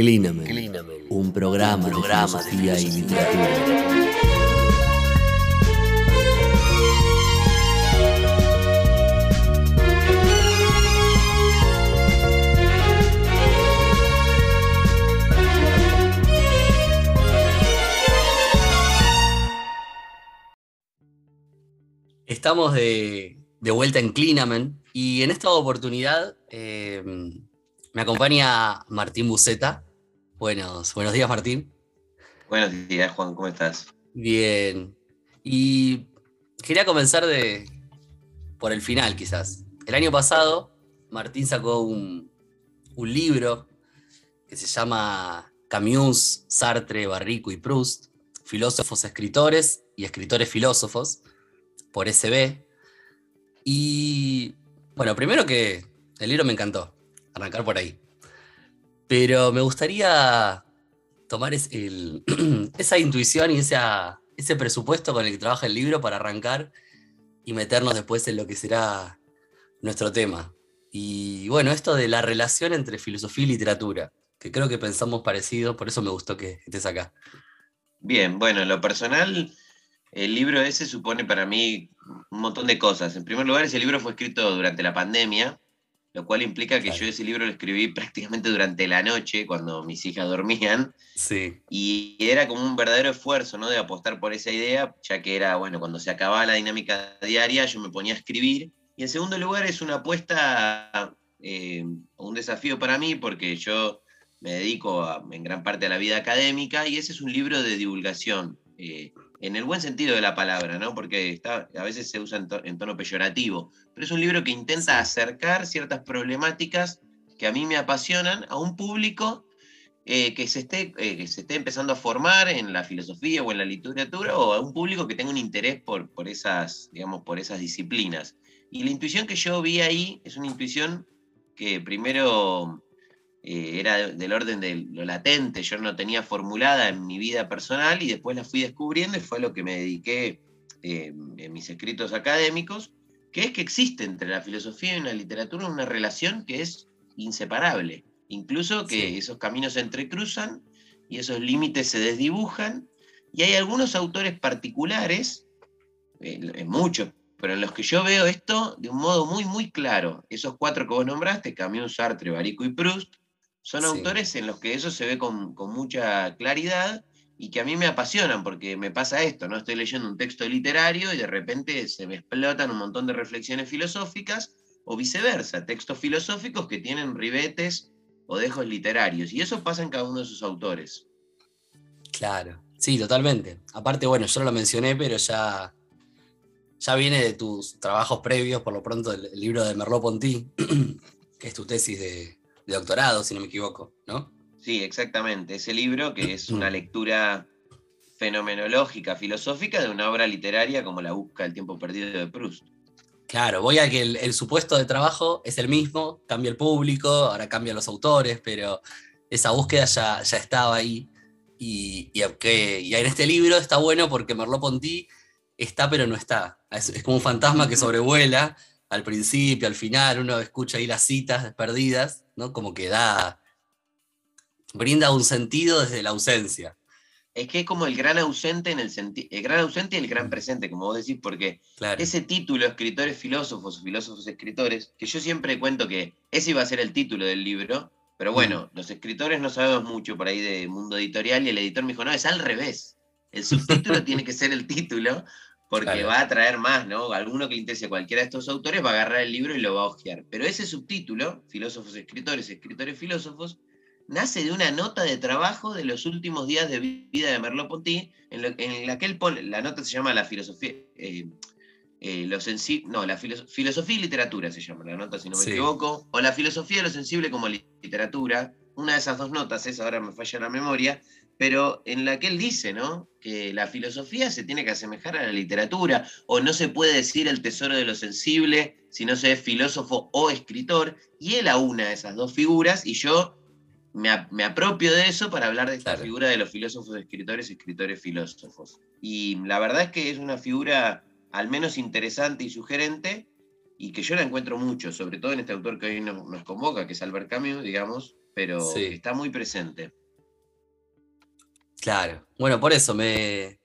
Clínamen, un programa, de filosofía y literatura. Estamos de, de vuelta en Clinamen y en esta oportunidad eh, me acompaña Martín Buceta. Buenos, buenos días, Martín. Buenos días, Juan, ¿cómo estás? Bien. Y quería comenzar de, por el final, quizás. El año pasado, Martín sacó un, un libro que se llama Camus, Sartre, Barrico y Proust, filósofos escritores y escritores filósofos, por SB. Y bueno, primero que el libro me encantó, arrancar por ahí. Pero me gustaría tomar esa intuición y ese presupuesto con el que trabaja el libro para arrancar y meternos después en lo que será nuestro tema. Y bueno, esto de la relación entre filosofía y literatura, que creo que pensamos parecido, por eso me gustó que estés acá. Bien, bueno, en lo personal, el libro ese supone para mí un montón de cosas. En primer lugar, ese libro fue escrito durante la pandemia, lo cual implica que yo ese libro lo escribí prácticamente durante la noche, cuando mis hijas dormían. Sí. Y era como un verdadero esfuerzo, ¿no? De apostar por esa idea, ya que era, bueno, cuando se acababa la dinámica diaria, yo me ponía a escribir. Y en segundo lugar, es una apuesta, eh, un desafío para mí, porque yo me dedico en gran parte a la vida académica, y ese es un libro de divulgación. Eh, en el buen sentido de la palabra, ¿no? Porque está, a veces se usa en, tono peyorativo, pero es un libro que intenta acercar ciertas problemáticas que a mí me apasionan a un público eh, que, se esté, eh, que se esté empezando a formar en la filosofía o en la literatura, o a un público que tenga un interés por, por, esas, digamos, por esas disciplinas. Y la intuición que yo vi ahí es una intuición que primero eh, era del orden de lo latente, yo no tenía formulada en mi vida personal y después la fui descubriendo y fue a lo que me dediqué eh, en mis escritos académicos, que es que existe entre la filosofía y la literatura una relación que es inseparable, incluso que esos caminos se entrecruzan y esos límites se desdibujan, y hay algunos autores particulares, en muchos, pero en los que yo veo esto de un modo muy, muy claro. Esos cuatro que vos nombraste, Camus, Sartre, Barico y Proust, son autores en los que eso se ve con, mucha claridad y que a mí me apasionan porque me pasa esto, ¿no? Estoy leyendo un texto literario y de repente se me explotan un montón de reflexiones filosóficas o viceversa, textos filosóficos que tienen ribetes o dejos literarios. Y eso pasa en cada uno de sus autores. Claro, sí, totalmente. Aparte, bueno, yo no lo mencioné, pero ya, ya viene de tus trabajos previos, por lo pronto, el, el libro de Merleau-Ponty, que es tu tesis de, de doctorado, si no me equivoco, ¿no? Sí, exactamente. Ese libro que es una lectura fenomenológica, filosófica de una obra literaria como La busca del tiempo perdido de Proust. Claro, voy a que el, supuesto de trabajo es el mismo, cambia el público, ahora cambian los autores, pero esa búsqueda ya, ya estaba ahí. Y, y, y, en este libro está bueno porque Merleau-Ponty está pero no está. es, como un fantasma que sobrevuela al principio, al final, uno escucha ahí las citas perdidas, ¿no? Como que da, brinda un sentido desde la ausencia. Es que es como el gran ausente en el sentido, el gran ausente y el gran presente, como vos decís, porque ese título, escritores filósofos, filósofos escritores, que yo siempre cuento que ese iba a ser el título del libro, pero bueno, mm. los escritores no sabemos mucho por ahí de mundo editorial y el editor me dijo, no, es al revés. El subtítulo tiene que ser el título, porque va a traer más, ¿no? Alguno que le interese a cualquiera de estos autores va a agarrar el libro y lo va a hojear. Pero ese subtítulo, Filósofos, Escritores, Escritores, Filósofos, nace de una nota de trabajo de los últimos días de vida de Merleau-Ponty, en, la que él pone, la nota se llama La filosofía, eh, eh, lo no, la filosofía y literatura se llama la nota, si no me equivoco, o la filosofía de lo sensible como literatura, una de esas dos notas es, ahora me falla la memoria, pero en la que él dice, ¿no? Que la filosofía se tiene que asemejar a la literatura, o no se puede decir el tesoro de lo sensible si no se es filósofo o escritor, y él aúna esas dos figuras, y yo me, apropio de eso para hablar de esta figura de los filósofos, escritores, escritores, filósofos. Y la verdad es que es una figura al menos interesante y sugerente, y que yo la encuentro mucho, sobre todo en este autor que hoy nos, nos convoca, que es Albert Camus, digamos, pero Sí. está muy presente. Claro. Bueno, por eso me,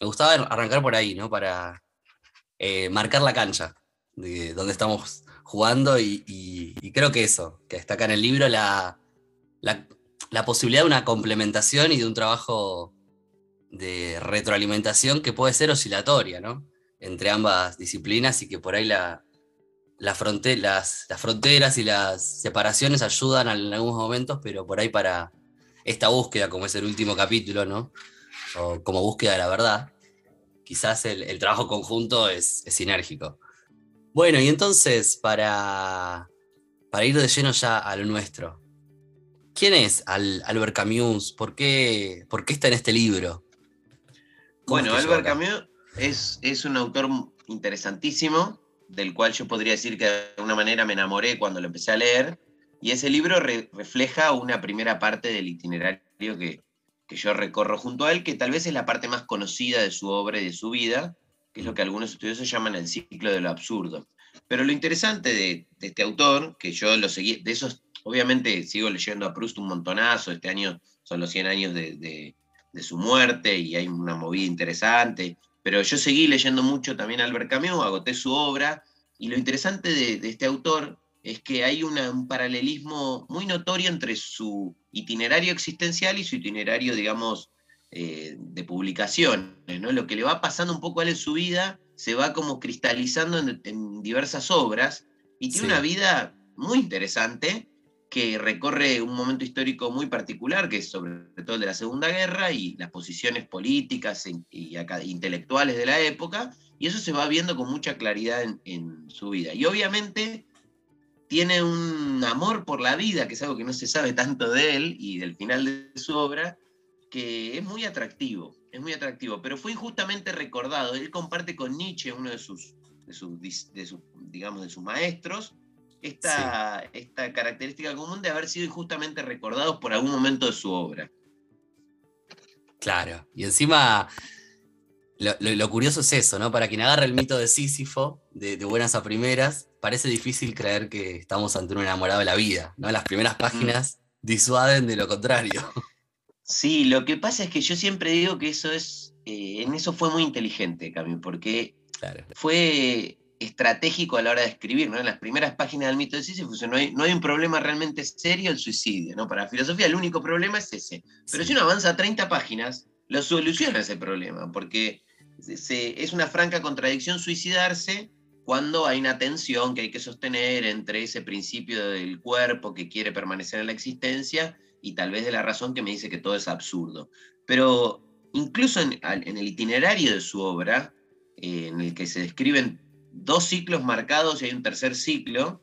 me gustaba arrancar por ahí, ¿no? Para eh, marcar la cancha de donde estamos jugando y, creo que eso, que está acá en el libro la, la, posibilidad de una complementación y de un trabajo de retroalimentación que puede ser oscilatoria, ¿no? Entre ambas disciplinas y que por ahí la, la las fronteras y las separaciones ayudan en algunos momentos, pero por ahí para esta búsqueda, como es el último capítulo, ¿no? O como búsqueda de la verdad, quizás el, el trabajo conjunto es, es sinérgico. Bueno, y entonces, para, para ir de lleno ya a lo nuestro, ¿quién es Al- Albert Camus? ¿Por qué, ¿Por qué está en este libro? ¿Cómo Bueno, Albert? Camus es, es un autor interesantísimo, del cual yo podría decir que de alguna manera me enamoré cuando lo empecé a leer, y ese libro re- refleja una primera parte del itinerario que, que yo recorro junto a él, que tal vez es la parte más conocida de su obra y de su vida, que es lo que algunos estudiosos llaman el ciclo de lo absurdo. Pero lo interesante de, este autor, que yo lo seguí, de esos, obviamente sigo leyendo a Proust un montonazo, este año son los 100 años de, de- su muerte y hay una movida interesante, pero yo seguí leyendo mucho también a Albert Camus, agoté su obra, y lo interesante de este autor es que hay una- un paralelismo muy notorio entre su itinerario existencial y su itinerario, digamos, eh, de publicaciones, ¿no? Lo que le va pasando un poco a él en su vida se va como cristalizando en, en diversas obras y tiene Sí. una vida muy interesante que recorre un momento histórico muy particular, que es sobre todo el de la Segunda Guerra y las posiciones políticas y, y acá- intelectuales de la época, y eso se va viendo con mucha claridad en, en su vida. Y obviamente tiene un amor por la vida, que es algo que no se sabe tanto de él y del final de su obra, que es muy atractivo, es muy atractivo, pero fue injustamente recordado. Él comparte con Nietzsche, uno de sus, de sus, dis- de sus, digamos, de sus maestros, esta, esta característica común de haber sido injustamente recordados por algún momento de su obra. Claro, y encima lo, lo- lo curioso es eso, ¿no? Para quien agarra el mito de Sísifo, de, de buenas a primeras, parece difícil creer que estamos ante un enamorado de la vida, ¿no? Las primeras páginas disuaden de lo contrario. Sí, lo que pasa es que yo siempre digo que eso es, eh, en eso fue muy inteligente, Cami, porque Claro, fue estratégico a la hora de escribir, ¿no? En las primeras páginas del mito de Sísifo no hay, no hay un problema realmente serio, el suicidio, ¿no? Para la filosofía el único problema es ese. Pero sí. si uno avanza 30 páginas, lo soluciona ese problema, porque se- se- es una franca contradicción suicidarse cuando hay una tensión que hay que sostener entre ese principio del cuerpo que quiere permanecer en la existencia y tal vez de la razón que me dice que todo es absurdo. Pero incluso en, el itinerario de su obra, eh, en el que se describen dos ciclos marcados y hay un tercer ciclo,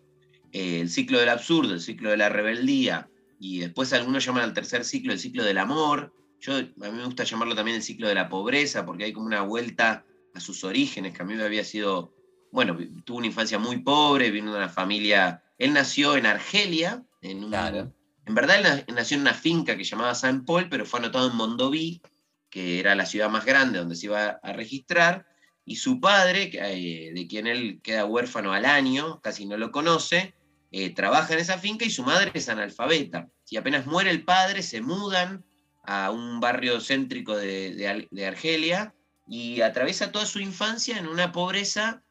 eh, el ciclo del absurdo, el ciclo de la rebeldía, y después algunos llaman al tercer ciclo el ciclo del amor. Yo, a mí me gusta llamarlo también el ciclo de la pobreza, porque hay como una vuelta a sus orígenes, que a mí me había sido, bueno, tuvo una infancia muy pobre, vino de una familia, él nació en Argelia, en un, Claro. en verdad él na- nació en una finca que llamaba Saint Paul, pero fue anotado en Mondovì, que era la ciudad más grande donde se iba a registrar, y su padre, eh, de quien él queda huérfano al año, casi no lo conoce, eh, trabaja en esa finca y su madre es analfabeta. Y apenas muere el padre, se mudan a un barrio céntrico de, de Argelia y atraviesa toda su infancia en una pobreza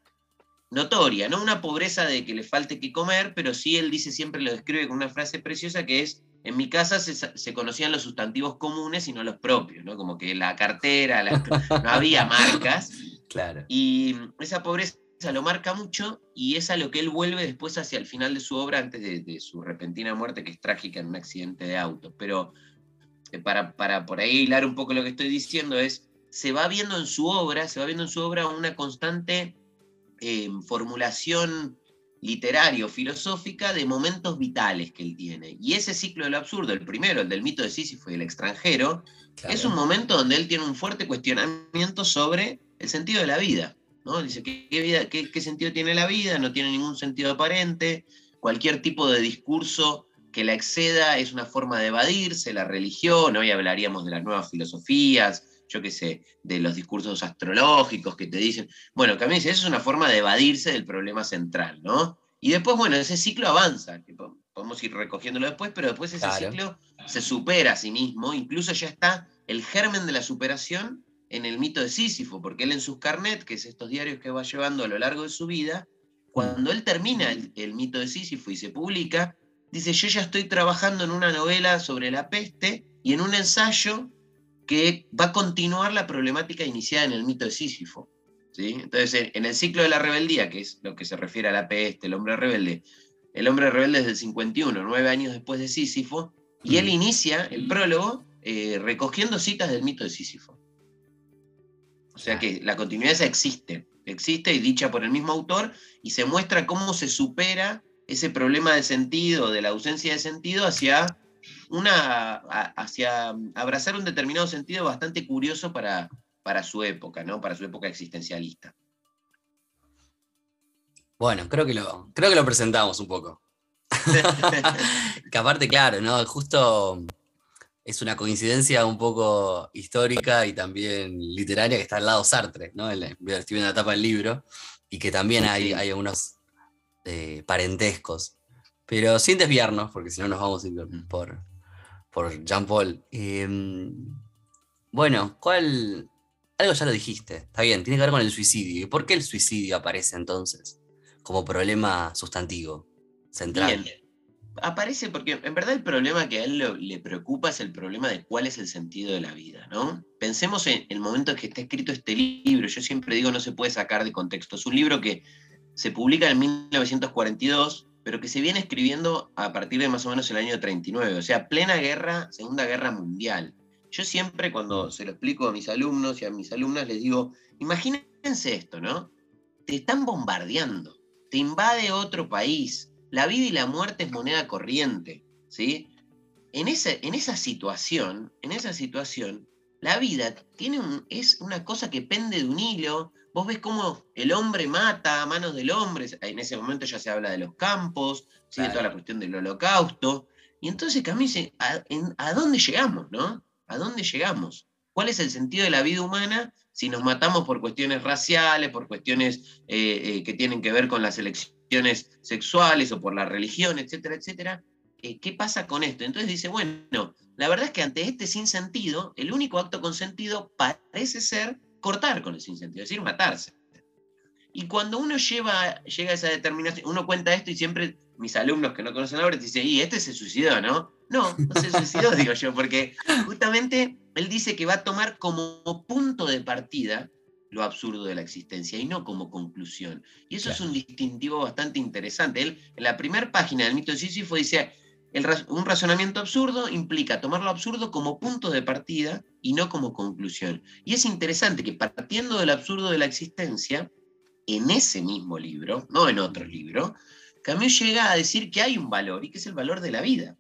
notoria, no una pobreza de que le falte que comer, pero sí él dice siempre, lo describe con una frase preciosa que es, en mi casa se, conocían los sustantivos comunes y no los propios, ¿no? Como que la cartera, la- no había marcas, Claro. y esa pobreza lo marca mucho y es a lo que él vuelve después hacia el final de su obra, antes de, de su repentina muerte, que es trágica en un accidente de auto. Pero eh, para, para por ahí hilar un poco lo que estoy diciendo es, se va viendo en su obra, se va viendo en su obra una constante eh, formulación literaria o filosófica de momentos vitales que él tiene. Y ese ciclo del absurdo, el primero, el del mito de Sísifo y el extranjero, claro. es un momento donde él tiene un fuerte cuestionamiento sobre el sentido de la vida. ¿no? Dice, ¿qué, qué vida, qué, qué sentido tiene la vida? No tiene ningún sentido aparente. Cualquier tipo de discurso que la exceda es una forma de evadirse, la religión, hoy hablaríamos de las nuevas filosofías, yo qué sé, de los discursos astrológicos que te dicen, bueno, que a mí dice, eso es una forma de evadirse del problema central, ¿no? Y después, bueno, ese ciclo avanza, que podemos ir recogiéndolo después, pero después ese ciclo se supera a sí mismo, incluso ya está el germen de la superación en el mito de Sísifo, porque él en sus carnet, que es estos diarios que va llevando a lo largo de su vida, cuando él termina el, mito de Sísifo y se publica, dice, yo ya estoy trabajando en una novela sobre la peste y en un ensayo que va a continuar la problemática iniciada en el mito de Sísifo. ¿sí? Entonces, en el ciclo de la rebeldía, que es lo que se refiere a la peste, el hombre rebelde, el hombre rebelde es del 51, nueve años después de Sísifo, y él inicia el prólogo eh, recogiendo citas del mito de Sísifo. O sea que la continuidad existe, existe y dicha por el mismo autor, y se muestra cómo se supera ese problema de sentido, de la ausencia de sentido, hacia, una, hacia abrazar un determinado sentido bastante curioso para, para su época, ¿no? para su época existencialista. Bueno, creo que lo, creo que lo presentamos un poco. que aparte, claro, ¿no? Justo es una coincidencia un poco histórica y también literaria que está al lado Sartre, ¿no? Estoy viendo la tapa del libro y que también hay, hay algunos eh, parentescos. Pero sin desviarnos, porque si no nos vamos a ir por, por Jean Paul. Em, bueno, ¿cuál? Algo ya lo dijiste, está bien, tiene que ver con el suicidio. ¿Y por qué el suicidio aparece entonces como problema sustantivo central? aparece porque en verdad el problema que a él le preocupa es el problema de cuál es el sentido de la vida, ¿no? Pensemos en el momento en que está escrito este libro, yo siempre digo no se puede sacar de contexto, es un libro que se publica en 1942, pero que se viene escribiendo a partir de más o menos el año 39, o sea, plena guerra, Segunda Guerra Mundial. Yo siempre cuando se lo explico a mis alumnos y a mis alumnas les digo, imagínense esto, ¿no? Te están bombardeando, te invade otro país, la vida y la muerte es moneda corriente, ¿sí? En, en esa situación, en esa situación, la vida tiene es una cosa que pende de un hilo. Vos ves cómo el hombre mata a manos del hombre. En ese momento ya se habla de los campos, sigue toda la cuestión del holocausto. Y entonces Camille dice, ¿a, ¿a dónde llegamos, no? ¿A dónde llegamos? ¿Cuál es el sentido de la vida humana si nos matamos por cuestiones raciales, por cuestiones eh, eh, que tienen que ver con la selección sexuales o por la religión, etcétera, etcétera, eh, ¿qué pasa con esto? Entonces dice, bueno, la verdad es que ante este sinsentido, el único acto consentido parece ser cortar con el sinsentido, es decir, matarse. Y cuando uno lleva, llega a esa determinación, uno cuenta esto y siempre mis alumnos que no conocen la obra dicen, y este se suicidó, ¿no? No, no se suicidó, digo yo, porque justamente él dice que va a tomar como punto de partida lo absurdo de la existencia y no como conclusión. Y eso es un distintivo bastante interesante. Él, en la primera página del mito de Sísifo dice, un razonamiento absurdo implica tomar lo absurdo como punto de partida y no como conclusión. Y es interesante que partiendo del absurdo de la existencia, en ese mismo libro, no en otro libro, Camus llega a decir que hay un valor y que es el valor de la vida.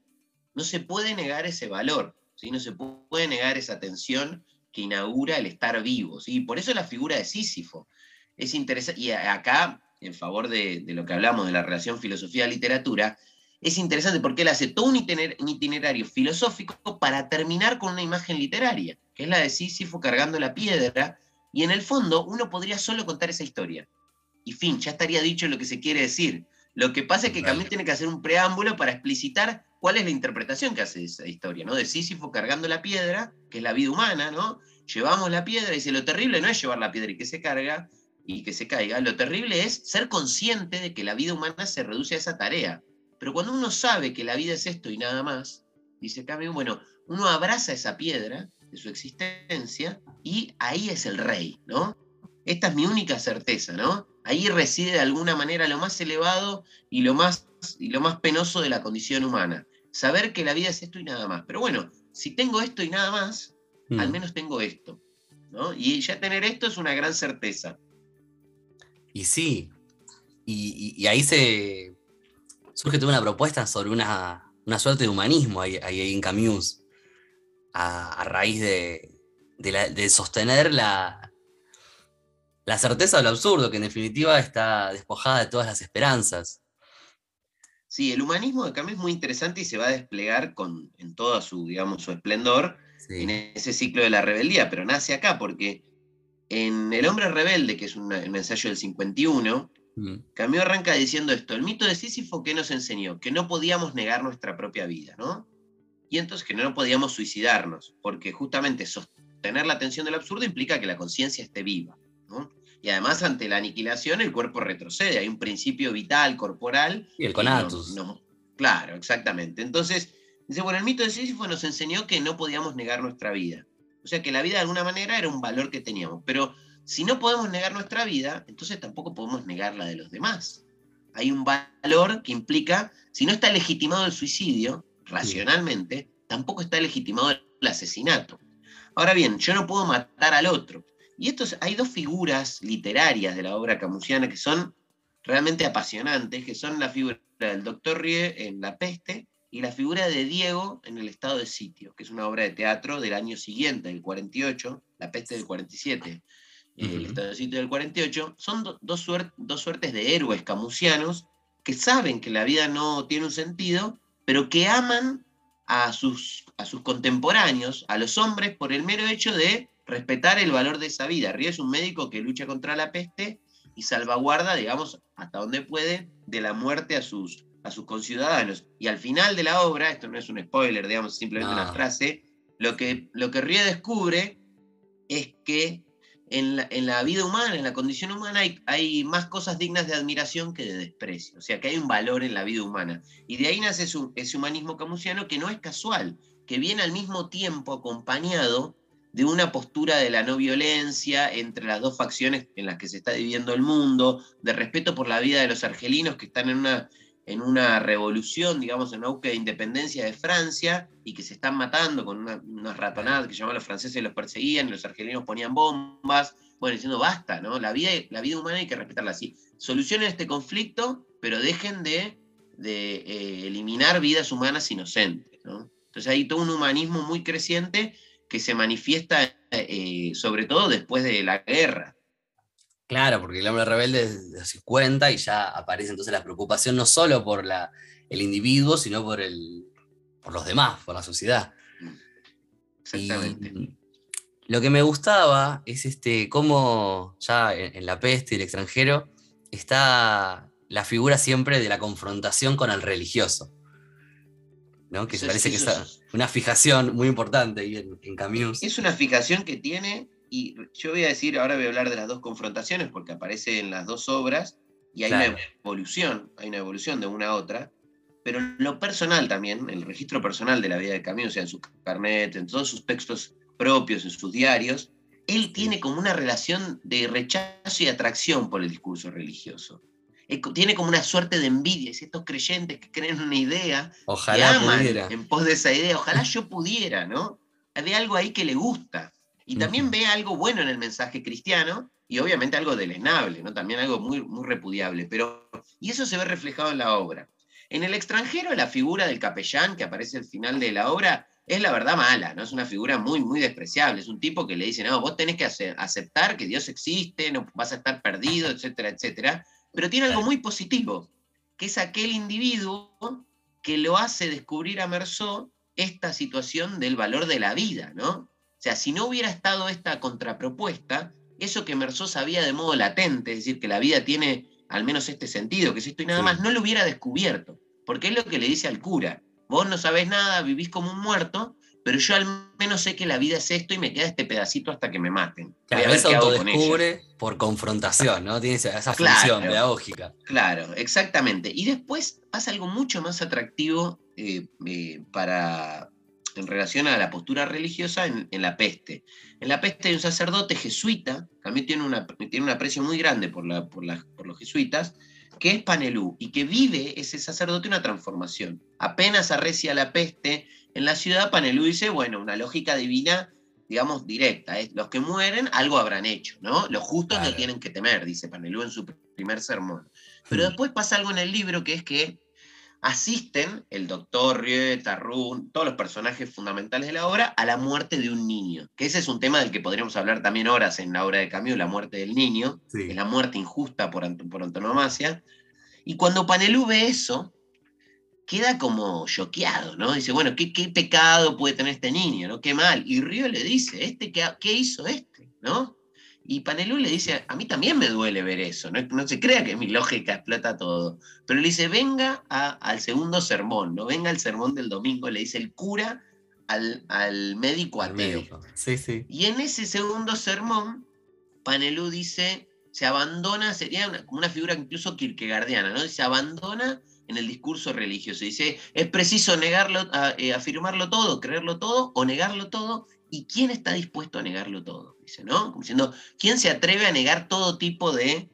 No se puede negar ese valor, ¿sí? no se puede negar esa tensión que inaugura el estar vivo. ¿sí? Por eso la figura de Sísifo. Es interesante, y acá, en favor de, lo que hablamos de la relación filosofía-literatura, es interesante porque él hace todo un, itinerario filosófico para terminar con una imagen literaria, que es la de Sísifo cargando la piedra, y en el fondo uno podría solo contar esa historia. Y fin, ya estaría dicho lo que se quiere decir. Lo que pasa es que también tiene que hacer un preámbulo para explicitar cuál es la interpretación que hace de esa historia, ¿no? De Sísifo cargando la piedra, que es la vida humana, ¿no? Llevamos la piedra y dice, lo terrible no es llevar la piedra y que se carga y que se caiga, lo terrible es ser consciente de que la vida humana se reduce a esa tarea. Pero cuando uno sabe que la vida es esto y nada más, dice Camus, bueno, uno abraza esa piedra de su existencia y ahí es el rey, ¿no? Esta es mi única certeza, ¿no? Ahí reside de alguna manera lo más elevado y lo más, y lo más penoso de la condición humana. Saber que la vida es esto y nada más. Pero bueno, si tengo esto y nada más, al mm. menos tengo esto. ¿no? Y ya tener esto es una gran certeza. Y sí, y, ahí se surge toda una propuesta sobre una, suerte de humanismo ahí, en Camus, a, raíz de, de sostener la, la certeza de lo absurdo, que en definitiva está despojada de todas las esperanzas. Sí, el humanismo de Camus es muy interesante y se va a desplegar con, en todo su, digamos, su esplendor en ese ciclo de la rebeldía, pero nace acá porque en El hombre rebelde, que es un, ensayo del 51, Mm. Camus arranca diciendo esto, el mito de Sísifo, ¿qué nos enseñó? Que no podíamos negar nuestra propia vida, ¿no? Y entonces que no podíamos suicidarnos, porque justamente sostener la atención del absurdo implica que la conciencia esté viva, ¿no? Y además ante la aniquilación el cuerpo retrocede, hay un principio vital, corporal. Y el que conatus. no- no- claro, exactamente. Entonces, dice, bueno, el mito de Sísifo nos enseñó que no podíamos negar nuestra vida. O sea que la vida de alguna manera era un valor que teníamos, pero si no podemos negar nuestra vida, entonces tampoco podemos negar la de los demás. Hay un valor que implica, si no está legitimado el suicidio, racionalmente, tampoco está legitimado el asesinato. Ahora bien, yo no puedo matar al otro. Y estos, hay dos figuras literarias de la obra camusiana que son realmente apasionantes, que son la figura del doctor Rie en La Peste y la figura de Diego en El estado de sitio, que es una obra de teatro del año siguiente, del 48, La Peste del 47, eh, El Ujú. estado de sitio del 48. Son do- dos, dos suertes de héroes camusianos que saben que la vida no tiene un sentido, pero que aman a sus, a sus contemporáneos, a los hombres, por el mero hecho de respetar el valor de esa vida. Río es un médico que lucha contra la peste y salvaguarda, digamos, hasta donde puede, de la muerte a sus, a sus conciudadanos. Y al final de la obra, esto no es un spoiler, digamos, simplemente No. una frase, lo que, lo que Rie descubre es que en la, en la vida humana, en la condición humana, hay, hay más cosas dignas de admiración que de desprecio. O sea, que hay un valor en la vida humana. Y de ahí nace ese humanismo camusiano que no es casual, que viene al mismo tiempo acompañado de una postura de la no violencia entre las dos facciones en las que se está dividiendo el mundo, de respeto por la vida de los argelinos que están en una, en una revolución, digamos, en una búsqueda de independencia de Francia y que se están matando con una- unas ratonadas que llamaban los franceses los perseguían, los argelinos ponían bombas, bueno, diciendo basta, ¿no? La vida, la vida humana hay que respetarla así. Solucionen este conflicto, pero dejen de, de, eh, eliminar vidas humanas inocentes, ¿no? Entonces hay todo un humanismo muy creciente que se manifiesta eh, sobre todo después de la guerra. Claro, porque el hombre rebelde es de los 50 y ya aparece entonces la preocupación no solo por la, el individuo, sino por, el, por los demás, por la sociedad. Exactamente. Y lo que me gustaba es este, cómo ya en, en La Peste y el extranjero está la figura siempre de la confrontación con el religioso. ¿no? Que parece que es- una fijación muy importante ahí en, en Camus. Es una fijación que tiene, y yo voy a decir, ahora voy a hablar de las dos confrontaciones, porque aparece en las dos obras, y hay Claro. una evolución, hay una evolución de una a otra, pero lo personal también, el registro personal de la vida de Camus, o sea, en su carnet, en todos sus textos propios, en sus diarios, él tiene como una relación de rechazo y atracción por el discurso religioso. Eh, Tiene como una suerte de envidia, es estos creyentes que creen una idea que Ojalá aman pudiera. en pos de esa idea. Ojalá yo pudiera, ¿no? Ve algo ahí que le gusta. Y también ve algo bueno en el mensaje cristiano y obviamente algo deleznable, ¿no? También algo muy, muy repudiable. Pero, y eso se ve reflejado en la obra. En el extranjero, la figura del capellán que aparece al final de la obra es la verdad mala, ¿no? Es una figura muy, muy despreciable. Es un tipo que le dice, no, vos tenés que ace- aceptar que Dios existe, no vas a estar perdido, etcétera, etcétera. Pero tiene algo muy positivo, que es aquel individuo que lo hace descubrir a Merceau esta situación del valor de la vida, ¿no? O sea, si no hubiera estado esta contrapropuesta, eso que Merceau sabía de modo latente, es decir, que la vida tiene al menos este sentido, que es esto y nada Sí. más, no lo hubiera descubierto. Porque es lo que le dice al cura. Vos no sabés nada, vivís como un muerto, pero yo al menos sé que la vida es esto y me queda este pedacito hasta que me maten. Claro, con por confrontación, ¿no? Tiene esa, esa Claro. función pedagógica. Claro, exactamente. Y después pasa algo mucho más atractivo eh, eh, para, en relación a la postura religiosa en, en la peste. En la peste hay un sacerdote jesuita, también tiene, una, tiene un aprecio muy grande por, la- por, la- por los jesuitas, que es Panelú, y que vive ese sacerdote una transformación. Apenas arrecia la peste en la ciudad, Panelú dice, bueno, una lógica divina, digamos, directa. es, los que mueren algo habrán hecho, ¿no? Los justos no tienen que temer, dice Panelú en su primer sermón. Pero Mm. después pasa algo en el libro que es que asisten el doctor Rieu, Tarrún, todos los personajes fundamentales de la obra, a la muerte de un niño. Que ese es un tema del que podríamos hablar también horas en la obra de Camus, la muerte del niño, Sí. es la muerte injusta por, ant- por antonomasia. Y cuando Panelú ve eso, queda como choqueado, ¿no? Dice, bueno, ¿qué, qué pecado puede tener este niño, ¿no? Qué mal. Y Río le dice, ¿este qué, qué hizo este, ¿no? Y Panelú le dice, a mí también me duele ver eso, no, no se crea que mi lógica explota todo. Pero le dice, venga al segundo sermón, no venga al sermón del domingo, le dice el cura al, médico ateo. Sí, sí. Y en ese segundo sermón, Panelú dice, se abandona, sería una, como una figura incluso kierkegaardiana, ¿no? Se abandona en el discurso religioso. Dice, es preciso negarlo, eh, afirmarlo todo, creerlo todo o negarlo todo. ¿Y quién está dispuesto a negarlo todo? dice, ¿no? Como diciendo, ¿quién se atreve a negar todo tipo de,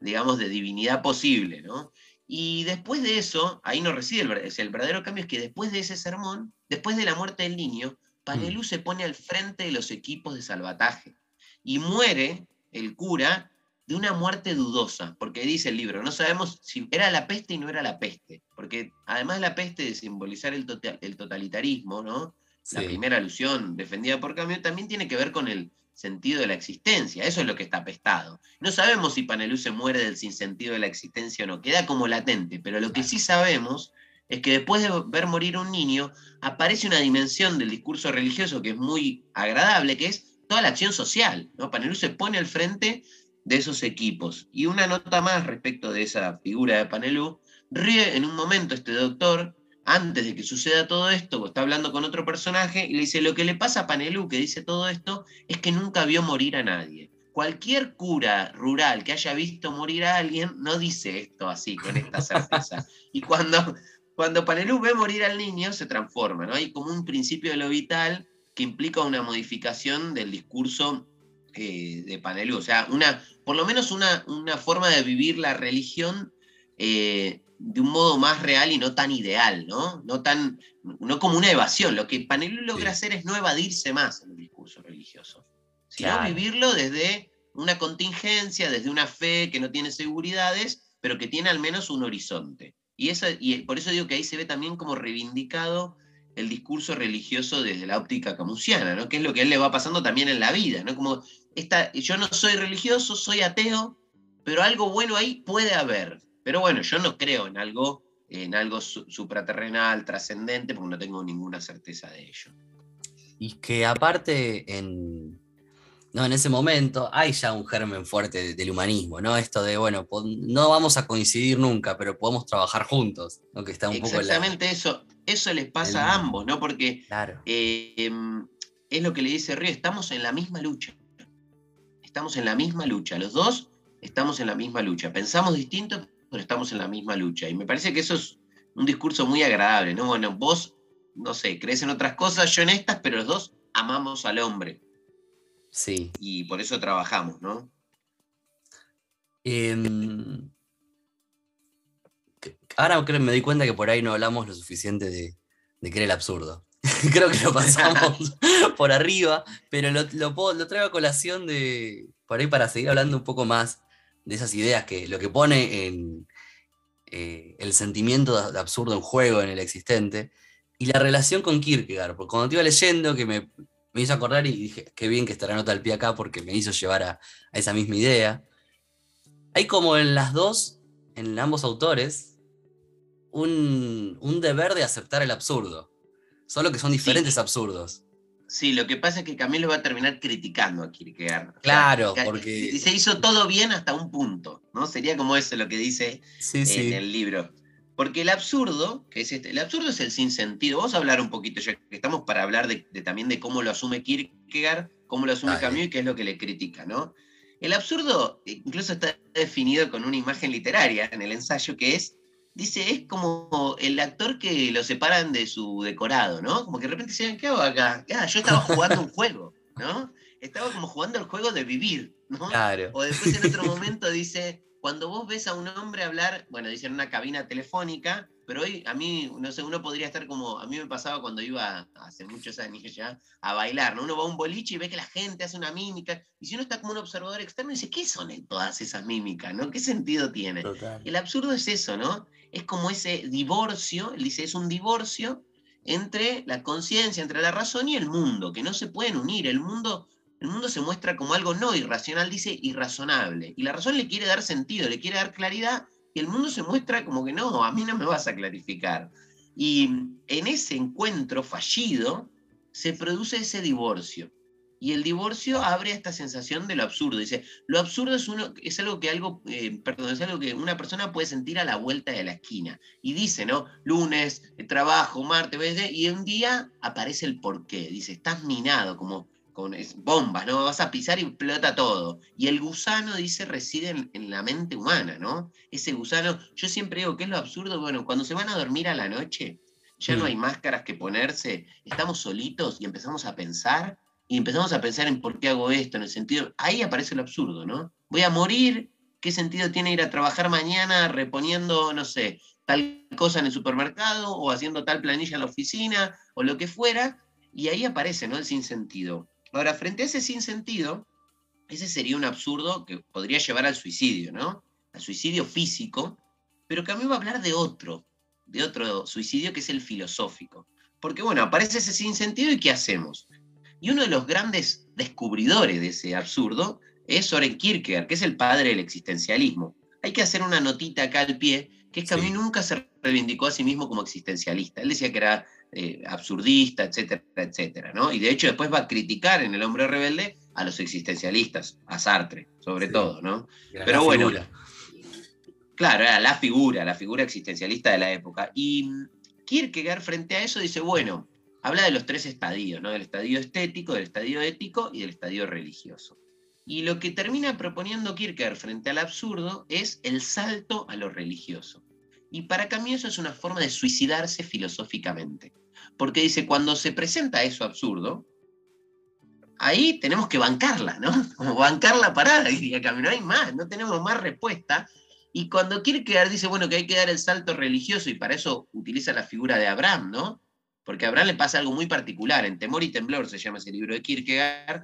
digamos, de divinidad posible, ¿no? Y después de eso, ahí no reside el, el verdadero cambio, es que después de ese sermón, después de la muerte del niño, Panelú mm. se pone al frente de los equipos de salvataje y muere el cura de una muerte dudosa, porque dice el libro, no sabemos si era la peste y no era la peste, porque además la peste de simbolizar el, el totalitarismo, ¿no? La primera alusión defendida por Camus también tiene que ver con el, sentido de la existencia. Eso es lo que está apestado. No sabemos si Panelú se muere del sinsentido de la existencia o no, queda como latente, pero lo que sí sabemos es que después de ver morir un niño, aparece una dimensión del discurso religioso que es muy agradable, que es toda la acción social. ¿no? Panelú se pone al frente de esos equipos. Y una nota más respecto de esa figura de Panelú, ríe en un momento este doctor antes de que suceda todo esto, está hablando con otro personaje y le dice, lo que le pasa a Panelú, que dice todo esto, es que nunca vio morir a nadie. Cualquier cura rural que haya visto morir a alguien no dice esto así, con esta certeza. y cuando, cuando Panelú ve morir al niño, se transforma, ¿no? Hay como un principio de lo vital que implica una modificación del discurso eh, de Panelú. O sea, una, por lo menos una, una forma de vivir la religión eh, de un modo más real y no tan ideal, ¿no? No, tan, no como una evasión. Lo que Panelú logra hacer es no evadirse más en el discurso religioso, sino vivirlo desde una contingencia, desde una fe que no tiene seguridades, pero que tiene al menos un horizonte. Y, eso, y por eso digo que ahí se ve también como reivindicado el discurso religioso desde la óptica camusiana, ¿no? que es lo que a él le va pasando también en la vida, ¿no? como esta, yo no soy religioso, soy ateo, pero algo bueno ahí puede haber. Pero bueno, yo no creo en algo, en algo supraterrenal, trascendente, porque no tengo ninguna certeza de ello. Y que aparte, en, no, en ese momento hay ya un germen fuerte del humanismo, ¿no? Esto de, bueno, no vamos a coincidir nunca, pero podemos trabajar juntos, ¿no? Que está un Exactamente eso, eso les pasa a ambos, ¿no? Porque eh, em, es lo que le dice Río, estamos en la misma lucha. Estamos en la misma lucha, los dos estamos en la misma lucha. Pensamos distinto, estamos en la misma lucha. Y me parece que eso es un discurso muy agradable, ¿no? Bueno, vos, no sé, crees en otras cosas, yo en estas, pero los dos amamos al hombre. Sí. Y por eso trabajamos, ¿no? Em, ahora creo, me doy cuenta que por ahí no hablamos lo suficiente de, de que era el absurdo. creo que lo pasamos por arriba, pero lo, lo traigo a colación de, por ahí para seguir hablando un poco más de esas ideas que lo que pone en eh, el sentimiento de, absurdo en juego en el existente y la relación con Kierkegaard, porque cuando te iba leyendo que me, hizo acordar y dije, qué bien que está la nota al pie acá porque me hizo llevar a, esa misma idea. Hay como en las dos, en ambos autores, un, deber de aceptar el absurdo, solo que son diferentes absurdos. Sí, lo que pasa es que Camilo va a terminar criticando a Kierkegaard. Claro, porque... Y se hizo todo bien hasta un punto, ¿no? Sería como eso lo que dice en el libro. Porque el absurdo, que es este, el absurdo es el sinsentido. Vamos a hablar un poquito, ya que estamos para hablar de, también de cómo lo asume Kierkegaard, cómo lo asume Camus y qué es lo que le critica, ¿no? El absurdo incluso está definido con una imagen literaria en el ensayo que es dice, es como el actor que lo separan de su decorado, ¿no? Como que de repente dicen, ¿qué hago acá? Ah, yo estaba jugando un juego, ¿no? Estaba como jugando el juego de vivir, ¿no? Claro. O después en otro momento dice, cuando vos ves a un hombre hablar, bueno, dice en una cabina telefónica, pero hoy a mí, no sé, uno podría estar como, a mí me pasaba cuando iba hace muchos años ya a bailar, ¿no? Uno va a un boliche y ve que la gente hace una mímica, y si uno está como un observador externo, dice, ¿qué son todas esas mímicas, ¿no? ¿Qué sentido tiene? El absurdo es eso, ¿no? Es como ese divorcio, él dice, es un divorcio entre la conciencia, entre la razón y el mundo, que no se pueden unir. El mundo el mundo se muestra como algo no irracional, dice irrazonable. Y la razón le quiere dar sentido, le quiere dar claridad, y el mundo se muestra como que no, a mí no me vas a clarificar. Y en ese encuentro fallido se produce ese divorcio. Y el divorcio abre esta sensación de lo absurdo. Dice, lo absurdo es, uno, es algo que algo, eh, perdón, es algo que una persona puede sentir a la vuelta de la esquina. Y dice, ¿no? Lunes, trabajo, martes, y un día aparece el porqué. Dice, estás minado, como con bombas, ¿no? Vas a pisar y explota todo. Y el gusano, dice, reside en, en, la mente humana, ¿no? Ese gusano, yo siempre digo, ¿qué es lo absurdo? Bueno, cuando se van a dormir a la noche, ya no hay máscaras que ponerse, estamos solitos y empezamos a pensar y empezamos a pensar en por qué hago esto, en el sentido, ahí aparece lo absurdo, ¿no? Voy a morir, ¿qué sentido tiene ir a trabajar mañana reponiendo, no sé, tal cosa en el supermercado o haciendo tal planilla en la oficina o lo que fuera? Y ahí aparece, ¿no? El sinsentido. Ahora, frente a ese sinsentido, ese sería un absurdo que podría llevar al suicidio, ¿no? Al suicidio físico, pero que a mí va a hablar de otro, de otro suicidio que es el filosófico. Porque bueno, aparece ese sinsentido y ¿qué hacemos? Y uno de los grandes descubridores de ese absurdo es Soren Kierkegaard, que es el padre del existencialismo. Hay que hacer una notita acá al pie, que es que a mí nunca se reivindicó a sí mismo como existencialista. Él decía que era eh, absurdista, etcétera, etcétera, ¿no? Y de hecho después va a criticar en El hombre rebelde a los existencialistas, a Sartre, sobre todo, ¿no? Pero bueno, claro, era la figura, la figura existencialista de la época. Y Kierkegaard frente a eso dice, bueno, habla de los tres estadios, ¿no? del estadio estético, del estadio ético y del estadio religioso. Y lo que termina proponiendo Kierkegaard frente al absurdo es el salto a lo religioso. Y para mí eso es una forma de suicidarse filosóficamente. Porque dice, cuando se presenta eso absurdo, ahí tenemos que bancarla, ¿no? Como bancar la parada, diría Camino, no hay más, no tenemos más respuesta. Y cuando Kierkegaard dice, bueno, que hay que dar el salto religioso, y para eso utiliza la figura de Abraham, ¿no? Porque a Abraham le pasa algo muy particular. En Temor y Temblor se llama ese libro de Kierkegaard.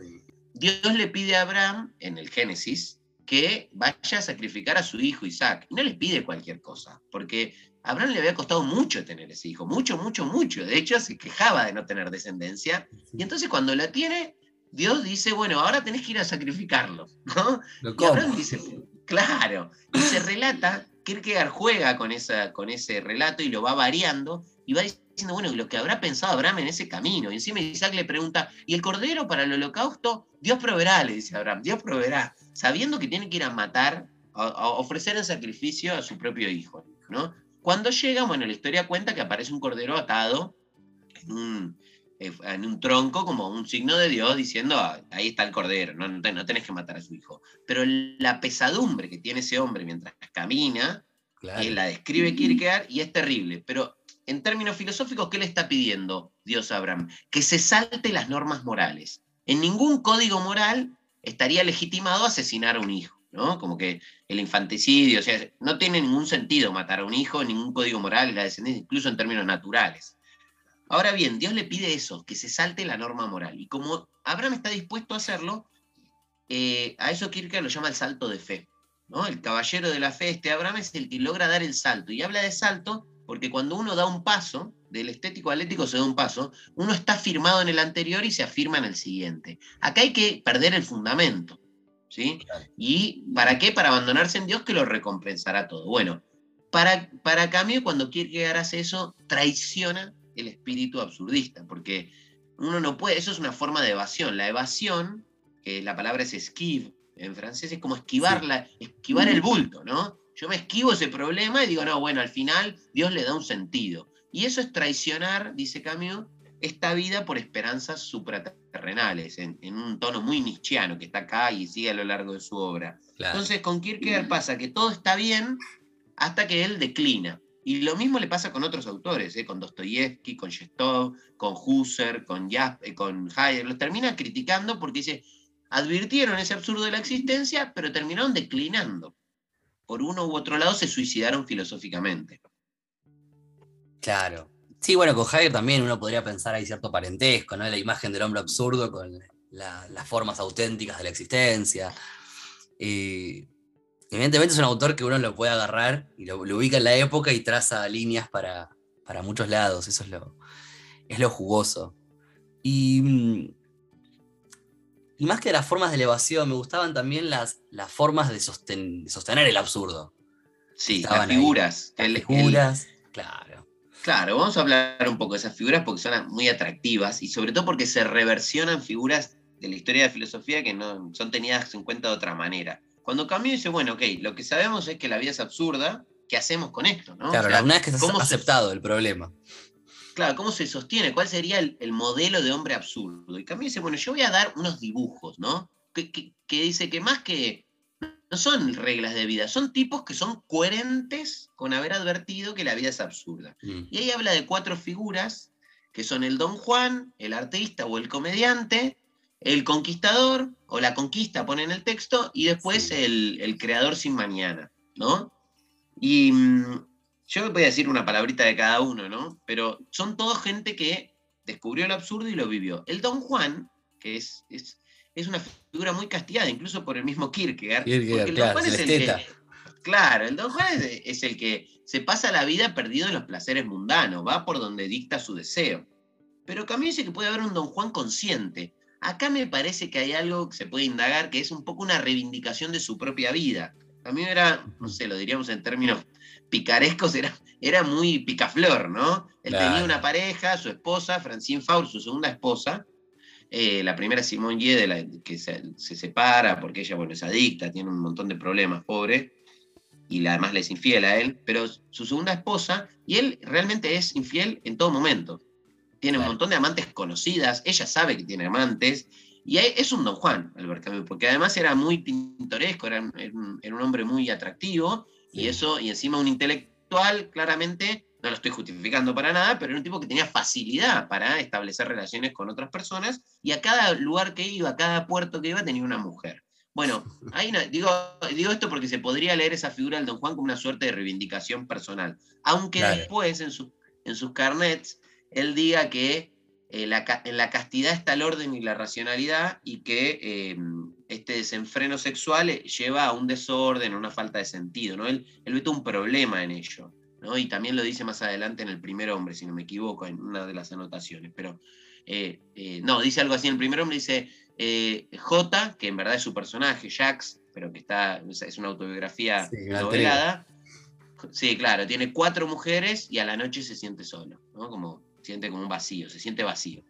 Dios le pide a Abraham, en el Génesis, que vaya a sacrificar a su hijo Isaac. Y no le pide cualquier cosa, porque Abraham le había costado mucho tener ese hijo, mucho, mucho, mucho. De hecho, se quejaba de no tener descendencia. Y entonces cuando la tiene, Dios dice, bueno, ahora tenés que ir a sacrificarlo. ¿no? y Abraham dice, claro. Y se relata, Kierkegaard juega con, esa, con ese relato y lo va variando y va diciendo bueno, lo que habrá pensado Abraham en ese camino. Y encima Isaac le pregunta, ¿y el cordero para el holocausto? Dios proveerá, le dice Abraham, Dios proveerá, sabiendo que tiene que ir a matar, a, ofrecer el sacrificio a su propio hijo. ¿no? Cuando llega, bueno, la historia cuenta que aparece un cordero atado en un, eh, en un tronco como un signo de Dios diciendo, ah, ahí está el cordero, no, no, tenés que matar a su hijo. Pero la pesadumbre que tiene ese hombre mientras camina, eh, la describe Kierkegaard y es terrible. Pero en términos filosóficos, ¿qué le está pidiendo Dios a Abraham? Que se salte las normas morales. En ningún código moral estaría legitimado asesinar a un hijo, ¿no? Como que el infanticidio, o sea, no tiene ningún sentido matar a un hijo ningún código moral, la descendencia, incluso en términos naturales. Ahora bien, Dios le pide eso, que se salte la norma moral. Y como Abraham está dispuesto a hacerlo, eh, a eso Kierkegaard lo llama el salto de fe. ¿no? El caballero de la fe, este Abraham, es el que logra dar el salto. Y habla de salto porque cuando uno da un paso, del estético al ético se da un paso, uno está firmado en el anterior y se afirma en el siguiente. Acá hay que perder el fundamento. ¿Sí? ¿Y para qué? Para abandonarse en Dios que lo recompensará todo. Bueno, para, para cambio, cuando Kierkegaard hace eso, traiciona el espíritu absurdista, porque uno no puede, eso es una forma de evasión. La evasión, que la palabra es esquive en francés, es como esquivar, esquivar el bulto, ¿no? Yo me esquivo ese problema y digo, no, bueno, al final Dios le da un sentido. Y eso es traicionar, dice Camus, esta vida por esperanzas supraterrenales, en, un tono muy nichiano que está acá y sigue a lo largo de su obra. Entonces con Kierkegaard pasa que todo está bien hasta que él declina. Y lo mismo le pasa con otros autores, ¿eh? con Dostoyevsky, con Yestov, con Husserl, con, Jasp, eh, con Heidegger. Los termina criticando porque dice, advirtieron ese absurdo de la existencia, pero terminaron declinando por uno u otro lado se suicidaron filosóficamente. Claro. Sí, bueno, con Heidegger también uno podría pensar hay cierto parentesco, ¿no? La imagen del hombre absurdo con las formas auténticas de la existencia. evidentemente es un autor que uno lo puede agarrar y lo, ubica en la época y traza líneas para, para muchos lados. Eso es lo, es lo jugoso. Y mm, y más que las formas de elevación, me gustaban también las, las formas de, sostener el absurdo. Sí, las figuras. Las figuras, claro. Claro, vamos a hablar un poco de esas figuras porque son muy atractivas y sobre todo porque se reversionan figuras de la historia de filosofía que no son tenidas en cuenta de otra manera. Cuando Camus dice, bueno, ok, lo que sabemos es que la vida es absurda, ¿qué hacemos con esto? ¿no? Claro, O sea, una vez que has ¿cómo se- aceptado el problema. Claro, ¿cómo se sostiene? ¿Cuál sería el, el modelo de hombre absurdo? Y Camus dice, bueno, yo voy a dar unos dibujos, ¿no? Que, que- que dice que más que no son reglas de vida, son tipos que son coherentes con haber advertido que la vida es absurda. Mm. Y ahí habla de cuatro figuras, que son el Don Juan, el artista o el comediante, el conquistador, o la conquista, pone en el texto, y después Sí. el, el creador sin mañana, ¿no? Y mm, yo voy a decir una palabrita de cada uno, ¿no? Pero son todos gente que descubrió el absurdo y lo vivió. El Don Juan, que es, es, es una figura muy castigada, incluso por el mismo Kierkegaard, Kierkegaard, porque el claro, Don Juan es el que. Claro, el Don Juan es, es el que se pasa la vida perdido en los placeres mundanos, va por donde dicta su deseo. Pero Camus dice que puede haber un Don Juan consciente. Acá me parece que hay algo que se puede indagar, que es un poco una reivindicación de su propia vida. También era, no sé, lo diríamos en términos picarescos, era, era muy picaflor, ¿no? Él Claro. tenía una pareja, su esposa, Francine Faur, su segunda esposa, eh, la primera Simone Ye, de la, que se, se separa porque ella, bueno, es adicta, tiene un montón de problemas, pobre, y la- además le es infiel a él, pero su segunda esposa, y él realmente es infiel en todo momento. Tiene Claro. un montón de amantes conocidas, ella sabe que tiene amantes, y es un Don Juan, Albert Camus, porque además era muy pintoresco, era, un- era un, era un hombre muy atractivo, y eso, y encima un intelectual, claramente, no lo estoy justificando para nada, pero era un tipo que tenía facilidad para establecer relaciones con otras personas, y a cada lugar que iba, a cada puerto que iba, tenía una mujer. Bueno, ahí no- digo, digo esto porque se podría leer esa figura del Don Juan como una suerte de reivindicación personal. Aunque Claro. después, en, su- en sus carnets, él diga que eh, la ca- en la castidad está el orden y la racionalidad y que eh, este desenfreno sexual eh, lleva a un desorden, a una falta de sentido. ¿no? Él, él ve todo un problema en ello. ¿No? Y también lo dice más adelante en el primer hombre, si no me equivoco, en una de las anotaciones. Pero eh, eh, no, dice algo así en el primer hombre, dice eh, J, que en verdad es su personaje, Jax, pero que está, es una autobiografía Sí, novelada. Sí, claro, tiene cuatro mujeres y a la noche se siente solo, ¿no? Como siente como un vacío, se siente vacío.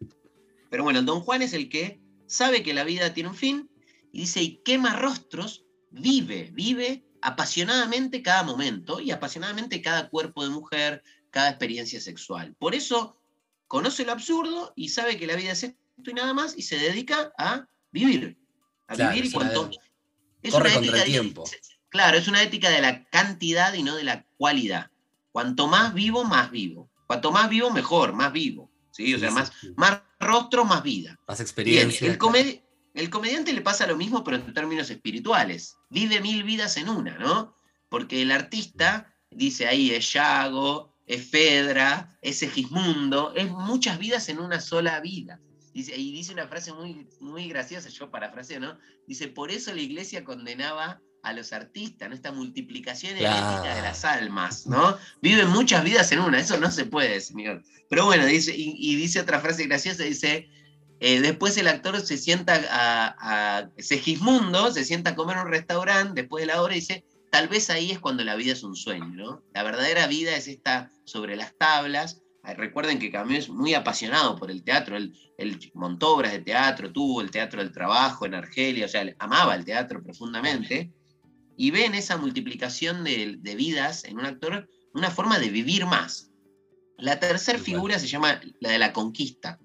Pero bueno, Don Juan es el que sabe que la vida tiene un fin y dice, y quema rostros, vive, vive apasionadamente cada momento y apasionadamente cada cuerpo de mujer, cada experiencia sexual. Por eso conoce lo absurdo y sabe que la vida es esto y nada más y se dedica a vivir. A Claro, vivir cuanto... es corre una contra ética tiempo. Claro, es una ética de la cantidad y no de la cualidad. Cuanto más vivo, más vivo. Cuanto más vivo, mejor, más vivo. ¿sí? O sea, más, más rostro, más vida. Más Bien, experiencia. el, el comediante le pasa lo mismo, pero en términos espirituales. Vive mil vidas en una, ¿no? Porque el artista dice ahí, es Yago, es Fedra, es Segismundo, es muchas vidas en una sola vida. Dice, y dice una frase muy, muy graciosa, yo parafraseo, ¿no? Dice, por eso la iglesia condenaba a los artistas, ¿no? Esta multiplicación Claro. de las almas, ¿no? Viven muchas vidas en una, eso no se puede, señor. Pero bueno, dice, y, y dice otra frase graciosa, dice, eh, después el actor se sienta a, a Segismundo, se sienta a comer en un restaurante después de la obra y dice, tal vez ahí es cuando la vida es un sueño, ¿no? La verdadera vida es esta sobre las tablas. Recuerden que Camus es muy apasionado por el teatro, él, él montó obras de teatro, tuvo el Teatro del Trabajo en Argelia, o sea, él amaba el teatro profundamente, y ve en esa multiplicación de, de vidas en un actor una forma de vivir más. La tercera figura se llama la de la conquista,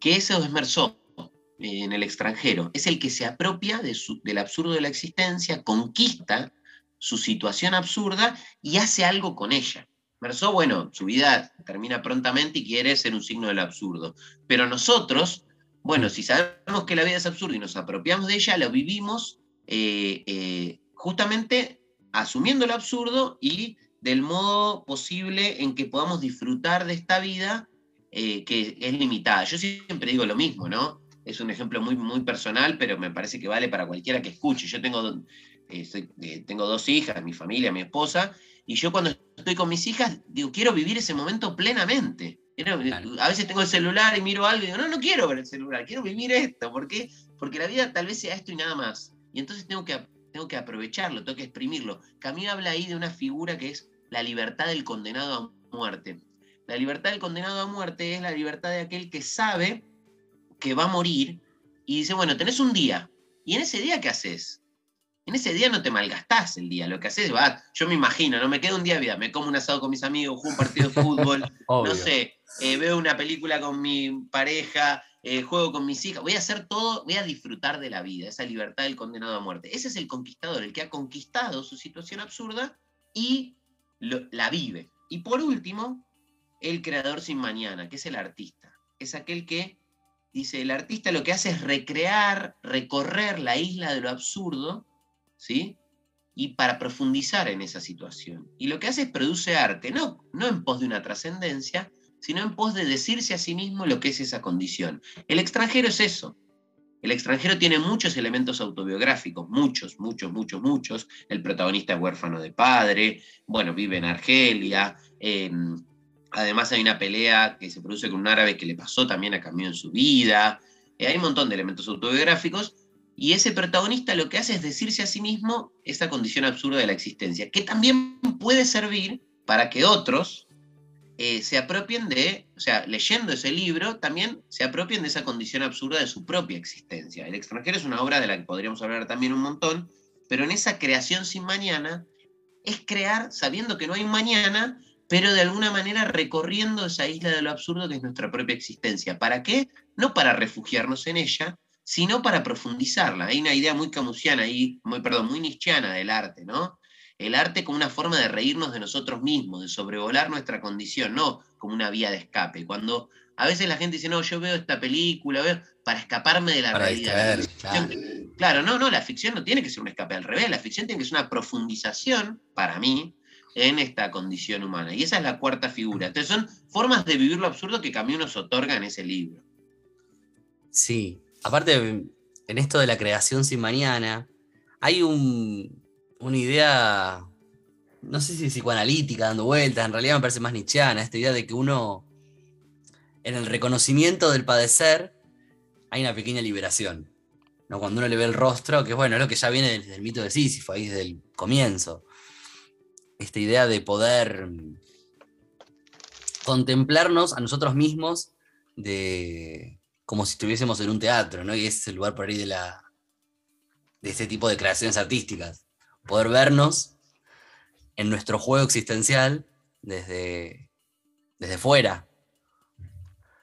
que eso es Merzó eh, en el extranjero. Es el que se apropia del absurdo de la existencia, conquista su situación absurda y hace algo con ella. Merzó, bueno, su vida termina prontamente y quiere ser un signo del absurdo. Pero nosotros, bueno, si sabemos que la vida es absurda y nos apropiamos de ella, lo vivimos eh, eh, justamente asumiendo el absurdo y del modo posible en que podamos disfrutar de esta vida eh, que es limitada. Yo siempre digo lo mismo, ¿no? Es un ejemplo muy, muy personal, pero me parece que vale para cualquiera que escuche. Yo tengo, eh, soy- eh, tengo dos hijas, mi familia, mi esposa, y yo cuando estoy con mis hijas, digo, quiero vivir ese momento plenamente. Quiero- Claro. A veces tengo el celular y miro algo y digo, no, no quiero ver el celular, quiero vivir esto. ¿Por qué? Porque la vida tal vez sea esto y nada más. Y entonces tengo que, tengo que aprovecharlo, tengo que exprimirlo. Camilo habla ahí de una figura que es la libertad del condenado a muerte. La libertad del condenado a muerte es la libertad de aquel que sabe que va a morir y dice, bueno, tenés un día. ¿Y en ese día qué haces? En ese día no te malgastás el día, lo que haces va, yo me imagino, no me quedo un día de vida, me como un asado con mis amigos, juego un partido de fútbol, no sé, eh, veo una película con mi pareja, eh, juego con mis hijas, voy a hacer todo, voy a disfrutar de la vida, esa libertad del condenado a muerte. Ese es el conquistador, el que ha conquistado su situación absurda y la vive. Y por último, el creador sin mañana, que es el artista. Es aquel que dice, el artista lo que hace es recrear, recorrer la isla de lo absurdo, ¿sí? Y para profundizar en esa situación. Y lo que hace es produce arte, no, no en pos de una trascendencia, sino en pos de decirse a sí mismo lo que es esa condición. El extranjero es eso. El extranjero tiene muchos elementos autobiográficos, muchos, muchos, muchos, muchos. El protagonista es huérfano de padre, bueno, vive en Argelia. Además hay una pelea que se produce con un árabe que le pasó también a cambio en su vida. Eh, hay un montón de elementos autobiográficos. Y ese protagonista lo que hace es decirse a sí mismo esa condición absurda de la existencia, que también puede servir para que otros, eh, se apropien de, o sea, leyendo ese libro, también se apropien de esa condición absurda de su propia existencia. El extranjero es una obra de la que podríamos hablar también un montón, pero en esa creación sin mañana es crear sabiendo que no hay mañana, pero de alguna manera recorriendo esa isla de lo absurdo que es nuestra propia existencia. ¿Para qué? No para refugiarnos en ella, sino para profundizarla. Hay una idea muy camusiana, ahí, muy, perdón, muy nichiana del arte, ¿no? el arte como una forma de reírnos de nosotros mismos, de sobrevolar nuestra condición, no como una vía de escape. Cuando a veces la gente dice, no, yo veo esta película, veo para escaparme de la realidad. claro. no, no, la ficción no tiene que ser un escape al revés, la ficción tiene que ser una profundización, para mí, en esta condición humana. Y esa es la cuarta figura. Entonces son formas de vivir lo absurdo que Camus nos otorga en ese libro. Sí, aparte, en esto de la creación sin mañana, hay un, una idea, no sé si psicoanalítica, dando vueltas, en realidad me parece más nichiana, esta idea de que uno, en el reconocimiento del padecer, hay una pequeña liberación. ¿no? Cuando uno le ve el rostro, que bueno, es lo que ya viene desde el mito de Sísifo, ahí desde el comienzo. Esta idea de poder contemplarnos a nosotros mismos de como si estuviésemos en un teatro, ¿no? Y es el lugar por ahí de la de este tipo de creaciones artísticas poder vernos en nuestro juego existencial desde, desde fuera.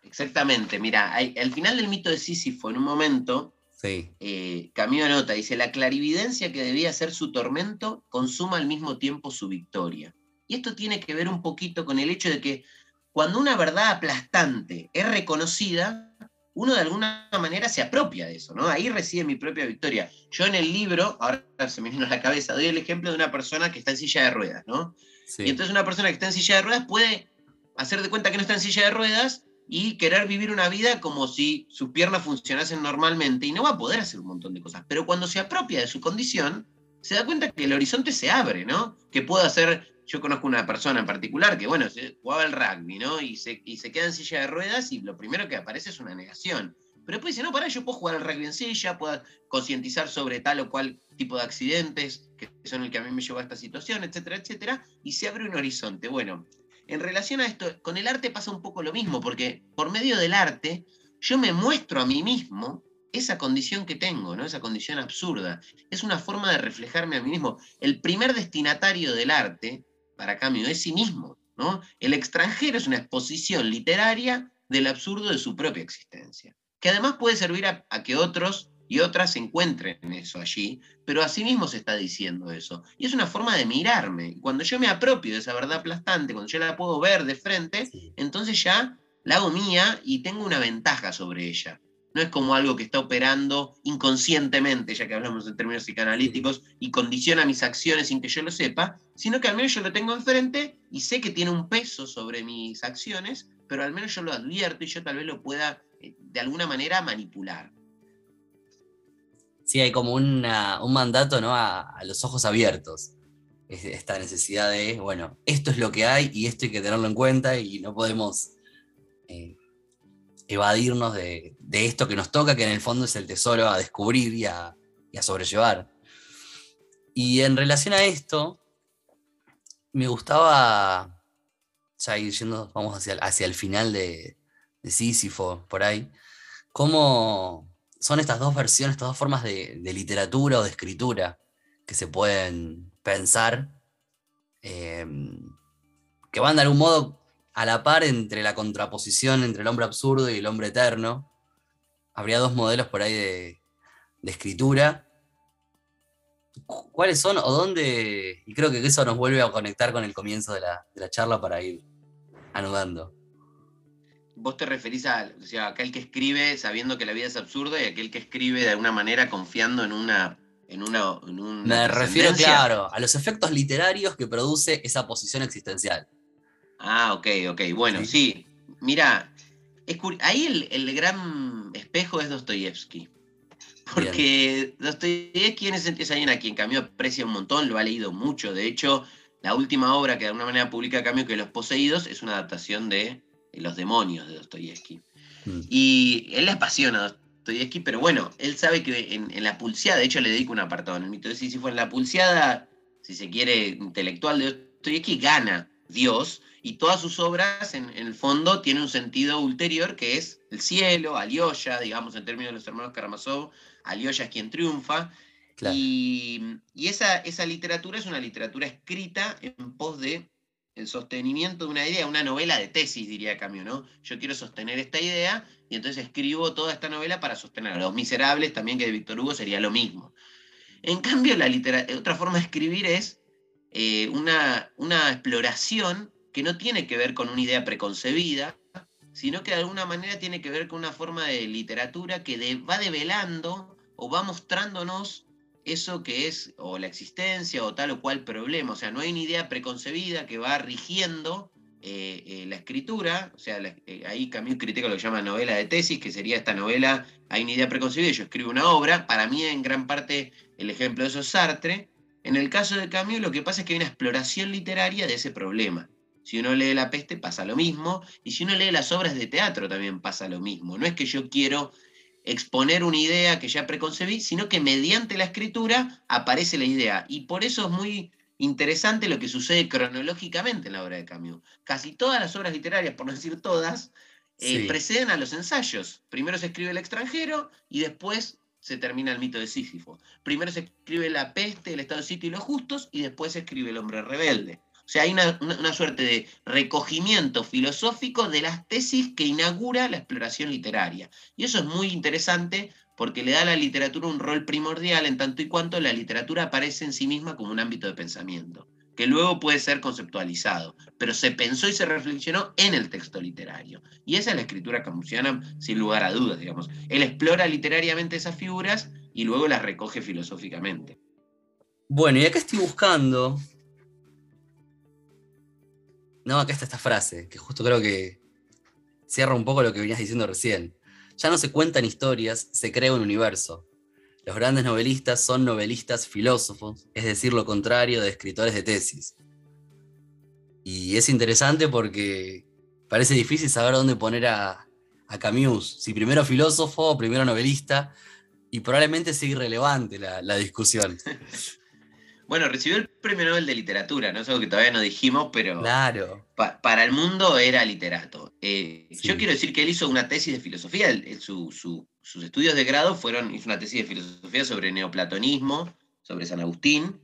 Exactamente, mira, al final del mito de Sísifo, en un momento, sí. Eh, Camilo nota, dice, la clarividencia que debía ser su tormento consuma al mismo tiempo su victoria. Y esto tiene que ver un poquito con el hecho de que cuando una verdad aplastante es reconocida, uno de alguna manera se apropia de eso, ¿no? Ahí reside mi propia victoria. Yo en el libro, ahora se me vino a la cabeza, doy el ejemplo de una persona que está en silla de ruedas, ¿no? Y entonces una persona que está en silla de ruedas puede hacer de cuenta que no está en silla de ruedas y querer vivir una vida como si sus piernas funcionasen normalmente y no va a poder hacer un montón de cosas. Pero cuando se apropia de su condición, se da cuenta que el horizonte se abre, ¿no? Que puede hacer yo conozco una persona en particular que, bueno, jugaba el rugby, ¿no? Y se, y se queda en silla de ruedas y lo primero que aparece es una negación. Pero después dice, no, para, yo puedo jugar al rugby en silla, puedo concientizar sobre tal o cual tipo de accidentes que son el que a mí me llevó a esta situación, etcétera, etcétera, y se abre un horizonte. Bueno, en relación a esto, con el arte pasa un poco lo mismo, porque por medio del arte yo me muestro a mí mismo esa condición que tengo, ¿no? Esa condición absurda. Es una forma de reflejarme a mí mismo. El primer destinatario del arte para cambio de sí mismo. ¿no? El extranjero es una exposición literaria del absurdo de su propia existencia, que además puede servir a, que otros y otras se encuentren en eso allí, pero a sí mismo se está diciendo eso. Y es una forma de mirarme. Cuando yo me apropio de esa verdad aplastante, cuando yo la puedo ver de frente, entonces ya la hago mía y tengo una ventaja sobre ella no es como algo que está operando inconscientemente, ya que hablamos en términos psicoanalíticos, y condiciona mis acciones sin que yo lo sepa, sino que al menos yo lo tengo enfrente y sé que tiene un peso sobre mis acciones, pero al menos yo lo advierto y yo tal vez lo pueda eh, de alguna manera manipular. Sí, hay como un mandato ¿no? a, los ojos abiertos. esta necesidad de, bueno, esto es lo que hay y esto hay que tenerlo en cuenta y no podemos eh, evadirnos de, esto que nos toca, que en el fondo es el tesoro a descubrir y a, sobrellevar. Y en relación a esto, me gustaba, ya ir yendo, vamos hacia, hacia el final de, de Sísifo, por ahí, cómo son estas dos versiones, estas dos formas de, literatura o de escritura que se pueden pensar, em, que van de algún modo a la par entre la contraposición entre el hombre absurdo y el hombre eterno. Habría dos modelos por ahí de, escritura. ¿Cuáles son o dónde? Y creo que eso nos vuelve a conectar con el comienzo de la charla para ir anudando vos te referís a, o sea, aquel que escribe sabiendo que la vida es absurda y aquel que escribe de alguna manera confiando en una. En una, Me refiero, claro, a los efectos literarios que produce esa posición existencial. Ah, ok, ok. Bueno, sí. Mira, ahí el, gran espejo es Dostoyevsky. Porque Dostoyevsky en ese es alguien a quien Camilo aprecia un montón, lo ha leído mucho. De hecho, la última obra que de alguna manera publica Camilo, que Los Poseídos, es una adaptación de los demonios de Dostoyevsky. Mm. Y él le apasiona a Dostoyevsky, pero bueno, él sabe que en, la pulseada, de hecho le dedico un apartado en el mito de Sísifo, en la pulseada, si se quiere, intelectual de Dostoyevsky, gana Dios, y todas sus obras, en, el fondo, tienen un sentido ulterior que es el cielo, Alyosha, digamos en términos de los hermanos Karamazov, Alyosha es quien triunfa. Y, esa, esa literatura es una literatura escrita en pos de el sostenimiento de una idea, una novela de tesis, diría Camus, ¿no? Yo quiero sostener esta idea y entonces escribo toda esta novela para sostenerla. Los Miserables, también que de Víctor Hugo, sería lo mismo. En cambio, la otra forma de escribir es eh, una, una exploración que no tiene que ver con una idea preconcebida, sino que de alguna manera tiene que ver con una forma de literatura que va develando o va mostrándonos eso que es o la existencia o tal o cual problema. O sea, no hay una idea preconcebida que va rigiendo eh, eh, la escritura. O sea, eh, ahí Camus critica lo que llama novela de tesis, que sería esta novela, hay una idea preconcebida yo escribo una obra. Para mí, en gran parte, el ejemplo de eso es Sartre. En el caso de Camus, lo que pasa es que hay una exploración literaria de ese problema. Si uno lee La peste pasa lo mismo, y si uno lee las obras de teatro también pasa lo mismo. No es que yo quiero exponer una idea que ya preconcebí, sino que mediante la escritura aparece la idea. Y por eso es muy interesante lo que sucede cronológicamente en la obra de Camus. Casi todas las obras literarias, por no decir todas, eh, preceden a los ensayos. Primero se escribe El extranjero y después se termina el mito de Sísifo. Primero se escribe La peste, el estado de sitio y los justos y después se escribe El hombre rebelde. O sea, hay una, suerte de recogimiento filosófico de las tesis que inaugura la exploración literaria. Y eso es muy interesante porque le da a la literatura un rol primordial en tanto y cuanto la literatura aparece en sí misma como un ámbito de pensamiento, que luego puede ser conceptualizado, pero se pensó y se reflexionó en el texto literario. Y esa es la escritura camusiana, sin lugar a dudas, digamos. Él explora literariamente esas figuras y luego las recoge filosóficamente. Bueno, y acá estoy buscando no, acá está esta frase, que justo creo que cierra un poco lo que venías diciendo recién. Ya no se cuentan historias, se crea un universo. Los grandes novelistas son novelistas filósofos, es decir, lo contrario de escritores de tesis. Y es interesante porque parece difícil saber dónde poner a, Camus, si primero filósofo o primero novelista, y probablemente sea irrelevante la, la discusión. Bueno, recibió el premio Nobel de Literatura, no es algo que todavía no dijimos, pero claro. para el mundo era literato. Eh, yo quiero decir que él hizo una tesis de filosofía, sus estudios de grado fueron, hizo una tesis de filosofía sobre neoplatonismo, sobre San Agustín.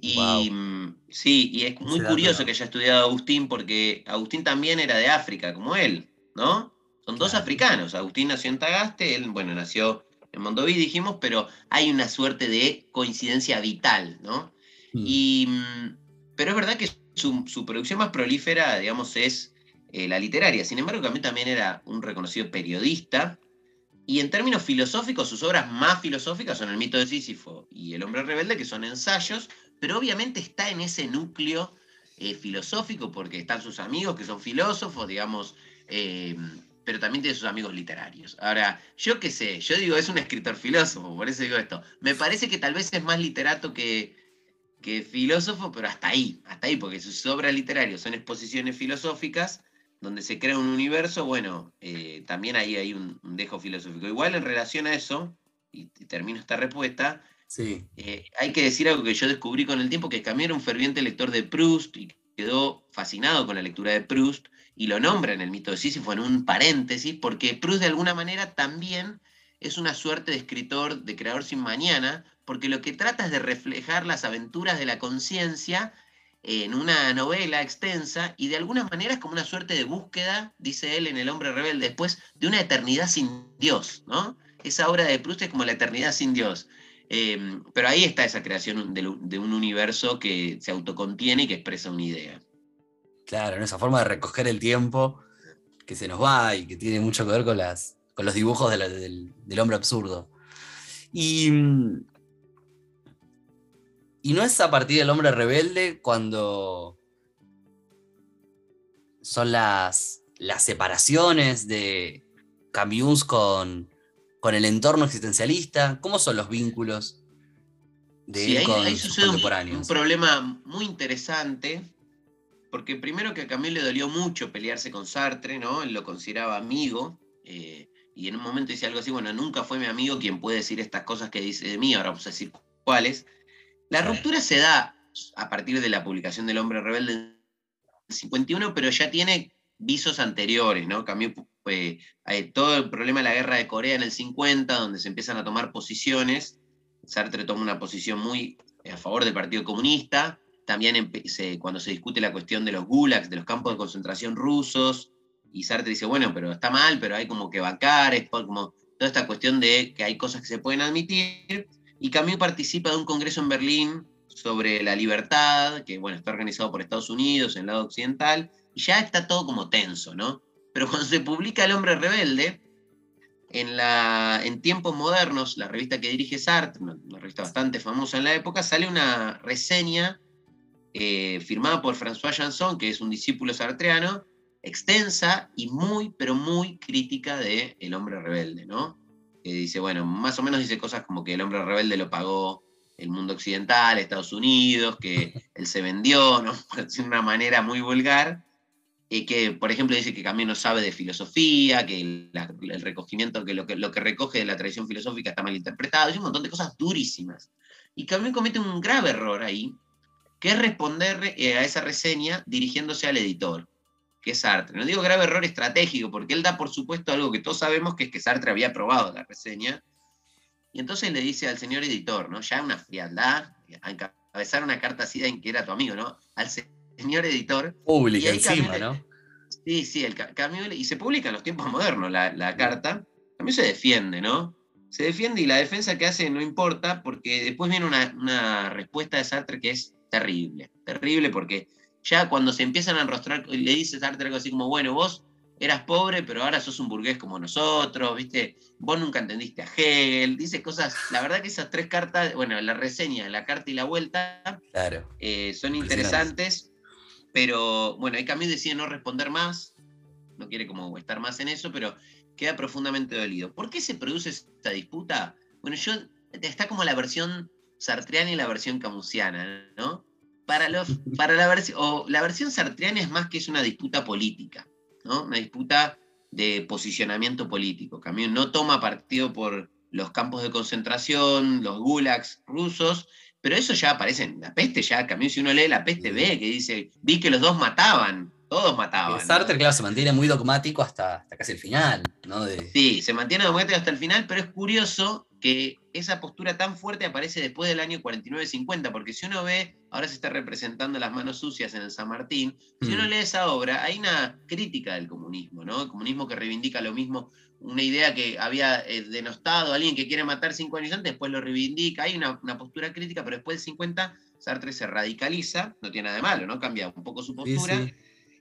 Y mm, sí, y es muy curioso que haya estudiado Agustín porque Agustín también era de África, como él, ¿no? Son dos africanos. Agustín nació en Tagaste, él, bueno, nació en Mondoví, dijimos, pero hay una suerte de coincidencia vital, ¿no? Mm. Y, mm, pero es verdad que su, producción más prolífera, digamos, es eh, la literaria. Sin embargo, también, también era un reconocido periodista. Y en términos filosóficos, sus obras más filosóficas son El mito de Sísifo y El hombre rebelde, que son ensayos, pero obviamente está en ese núcleo eh, filosófico porque están sus amigos que son filósofos, digamos, eh, pero también tiene sus amigos literarios. Ahora, yo qué sé, yo digo, es un escritor filósofo, por eso digo esto. Me parece que tal vez es más literato que, que filósofo, pero hasta ahí, hasta ahí, porque sus obras literarias son exposiciones filosóficas donde se crea un universo, bueno, eh, también ahí hay un, dejo filosófico. Igual en relación a eso, y, termino esta respuesta, sí. Eh, hay que decir algo que yo descubrí con el tiempo, que Camille era un ferviente lector de Proust y quedó fascinado con la lectura de Proust y lo nombra en el mito de Sísifo en un paréntesis, porque Proust de alguna manera también es una suerte de escritor, de creador sin mañana, porque lo que trata es de reflejar las aventuras de la conciencia en una novela extensa y de alguna manera es como una suerte de búsqueda, dice él en El hombre rebelde, después de una eternidad sin Dios, ¿no? Esa obra de Proust es como la eternidad sin Dios. Em, pero ahí está esa creación de, un universo que se autocontiene y que expresa una idea. Claro, en esa forma de recoger el tiempo que se nos va y que tiene mucho que ver con, las, con los dibujos del, del, hombre absurdo. Y, y no es a partir del hombre rebelde cuando son las, las separaciones de Camus con, con el entorno existencialista. ¿Cómo son los vínculos de él con sus contemporáneos? Un, problema muy interesante porque primero que a Camille le dolió mucho pelearse con Sartre, ¿no? Él lo consideraba amigo, eh, y en un momento dice algo así, bueno, nunca fue mi amigo quien puede decir estas cosas que dice de mí, ahora vamos a decir cuáles. La ruptura se da a partir de la publicación del Hombre Rebelde en 51, pero ya tiene visos anteriores, ¿no? Cambió eh, todo el problema de la guerra de Corea en el 50, donde se empiezan a tomar posiciones. Sartre toma una posición muy a favor del Partido Comunista, también cuando se discute la cuestión de los gulags, de los campos de concentración rusos, y Sartre dice, bueno, pero está mal, pero hay como que bancar, es como toda esta cuestión de que hay cosas que se pueden admitir, y Camus participa de un congreso en Berlín sobre la libertad, que bueno, está organizado por Estados Unidos en el lado occidental, y ya está todo como tenso, ¿no? Pero cuando se publica El hombre rebelde, en, tiempos modernos, la revista que dirige Sartre, una revista bastante famosa en la época, sale una reseña eh, firmada por François Janson, que es un discípulo sartreano, extensa y muy, pero muy crítica de El hombre rebelde, ¿no? Que dice, bueno, más o menos dice cosas como que el hombre rebelde lo pagó el mundo occidental, Estados Unidos, que él se vendió, ¿no? De una manera muy vulgar. Y que, por ejemplo, dice que Camilo no sabe de filosofía, que el, recogimiento, que lo, que lo que recoge de la tradición filosófica está mal interpretado, y un montón de cosas durísimas. Y Camilo comete un grave error ahí, que es responder eh, a esa reseña dirigiéndose al editor, que es Sartre. No digo grave error estratégico, porque él da por supuesto algo que todos sabemos, que es que Sartre había aprobado la reseña, y entonces le dice al señor editor, ¿no? Ya una frialdad, a encabezar una carta así de que era tu amigo, ¿no? Al señor editor. Pública encima, ¿no? Sí, sí, el y se publica en los tiempos modernos la, la carta. También se defiende, ¿no? Se defiende y la defensa que hace no importa, porque después viene una, una respuesta de Sartre que es terrible, terrible porque ya cuando se empiezan a enrostrar, le dices Sartre algo así como, bueno, vos eras pobre, pero ahora sos un burgués como nosotros, ¿viste? Vos nunca entendiste a Hegel, dice cosas, la verdad que esas tres cartas, bueno, la reseña, la carta y la vuelta, claro. Eh, son interesantes, pero bueno, hay Camus decide no responder más, no quiere como estar más en eso, pero queda profundamente dolido. ¿Por qué se produce esta disputa? Bueno, yo, está como la versión sartreana y la versión camusiana, ¿no? Para, los, para la versión, o la versión sartreana es más que es una disputa política, ¿no? Una disputa de posicionamiento político. Camus no toma partido por los campos de concentración, los gulags rusos, pero eso ya aparece en la peste, ya Camus si uno lee la peste ve que dice, vi que los dos mataban, todos mataban. Sartre, claro, se mantiene muy dogmático hasta, hasta casi el final, ¿no? Sí, se mantiene dogmático hasta el final, pero es curioso que esa postura tan fuerte aparece después del año 49-50, porque si uno ve, ahora se está representando las manos sucias en el San Martín, si uno mm. lee esa obra, hay una crítica del comunismo, ¿no? El comunismo que reivindica lo mismo, una idea que había eh, denostado a alguien que quiere matar cinco años antes, después lo reivindica, hay una, postura crítica, pero después del 50 Sartre se radicaliza, no tiene nada de malo, ¿no? Cambia un poco su postura.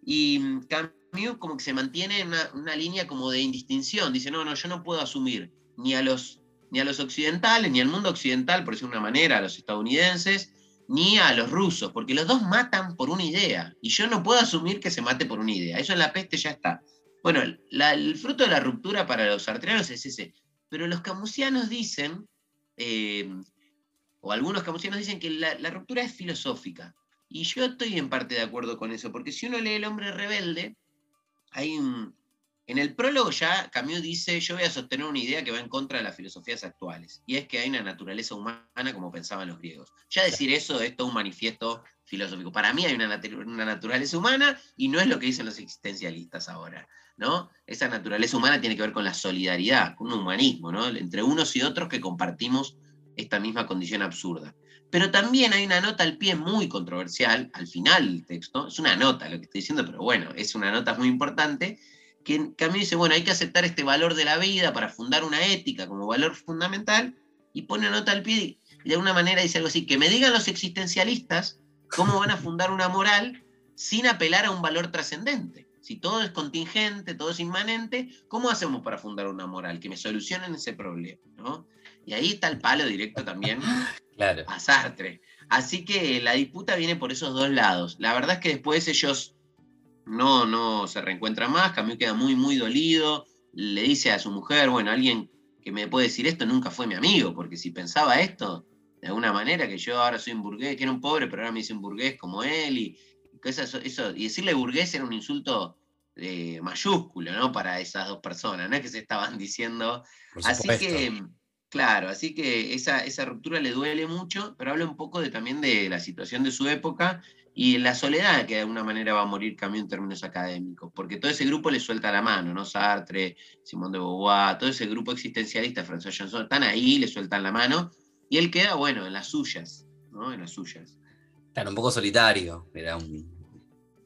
Y mm, Camus como que se mantiene en una, una línea como de indistinción, dice, no, no, yo no puedo asumir ni a los ni a los occidentales, ni al mundo occidental, por decir una manera, a los estadounidenses, ni a los rusos, porque los dos matan por una idea, y yo no puedo asumir que se mate por una idea. Eso en la peste ya está. Bueno, el fruto de la ruptura para los arterianos es ese. Pero los camusianos dicen, eh, o algunos camusianos dicen que la, la, ruptura es filosófica. Y yo estoy en parte de acuerdo con eso, porque si uno lee El hombre rebelde, hay un, En el prólogo ya Camus dice, yo voy a sostener una idea que va en contra de las filosofías actuales, y es que hay una naturaleza humana como pensaban los griegos. Ya decir eso es todo un manifiesto filosófico. Para mí hay una, una naturaleza humana y no es lo que dicen los existencialistas ahora. ¿no? Esa naturaleza humana tiene que ver con la solidaridad, con un humanismo, ¿no? entre unos y otros que compartimos esta misma condición absurda. Pero también hay una nota al pie muy controversial, al final del texto, es una nota lo que estoy diciendo, pero bueno, es una nota muy importante, que, a mí dice, bueno, hay que aceptar este valor de la vida para fundar una ética como valor fundamental, y pone nota al pie y de alguna manera dice algo así, que me digan los existencialistas cómo van a fundar una moral sin apelar a un valor trascendente. Si todo es contingente, todo es inmanente, ¿cómo hacemos para fundar una moral? Que me solucionen ese problema, ¿no? Y ahí está el palo directo también claro. a Sartre. Así que la disputa viene por esos dos lados. La verdad es que después ellos no, no se reencuentra más, Camus queda muy, muy dolido, le dice a su mujer, bueno, alguien que me puede decir esto nunca fue mi amigo, porque si pensaba esto, de alguna manera, que yo ahora soy un burgués, que era un pobre, pero ahora me dice un burgués como él, y, eso, y decirle burgués era un insulto eh, mayúsculo, ¿no? Para esas dos personas, no es que se estaban diciendo. Así que, claro, así que esa, esa ruptura le duele mucho, pero habla un poco de, también de la situación de su época y la soledad que de alguna manera va a morir Camus en términos académicos, porque todo ese grupo le suelta la mano, ¿no? Sartre, Simón de Beauvoir, todo ese grupo existencialista, François Janson, están ahí, le sueltan la mano, y él queda, bueno, en las suyas, ¿no? En las suyas. Claro, un poco solitario, era un...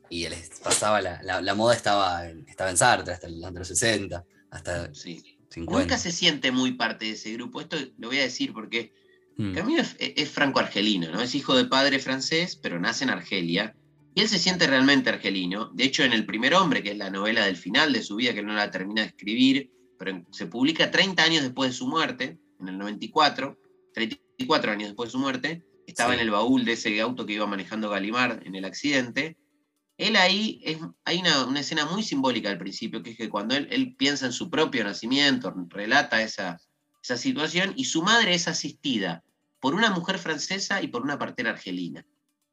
Y él pasaba, la, la, moda estaba, estaba en Sartre hasta los 60, hasta sí. 50. Nunca se siente muy parte de ese grupo, esto lo voy a decir porque Mm. Camilo es, franco-argelino, ¿no? Es hijo de padre francés, pero nace en Argelia. Y él se siente realmente argelino. De hecho, en El primer hombre, que es la novela del final de su vida, que no la termina de escribir, pero se publica 30 años después de su muerte, en el 94, 34 años después de su muerte, estaba en el baúl de ese auto que iba manejando Galimar en el accidente. Él ahí, es, hay una, escena muy simbólica al principio, que es que cuando él, él piensa en su propio nacimiento, relata esa, esa situación, y su madre es asistida por una mujer francesa y por una partera argelina.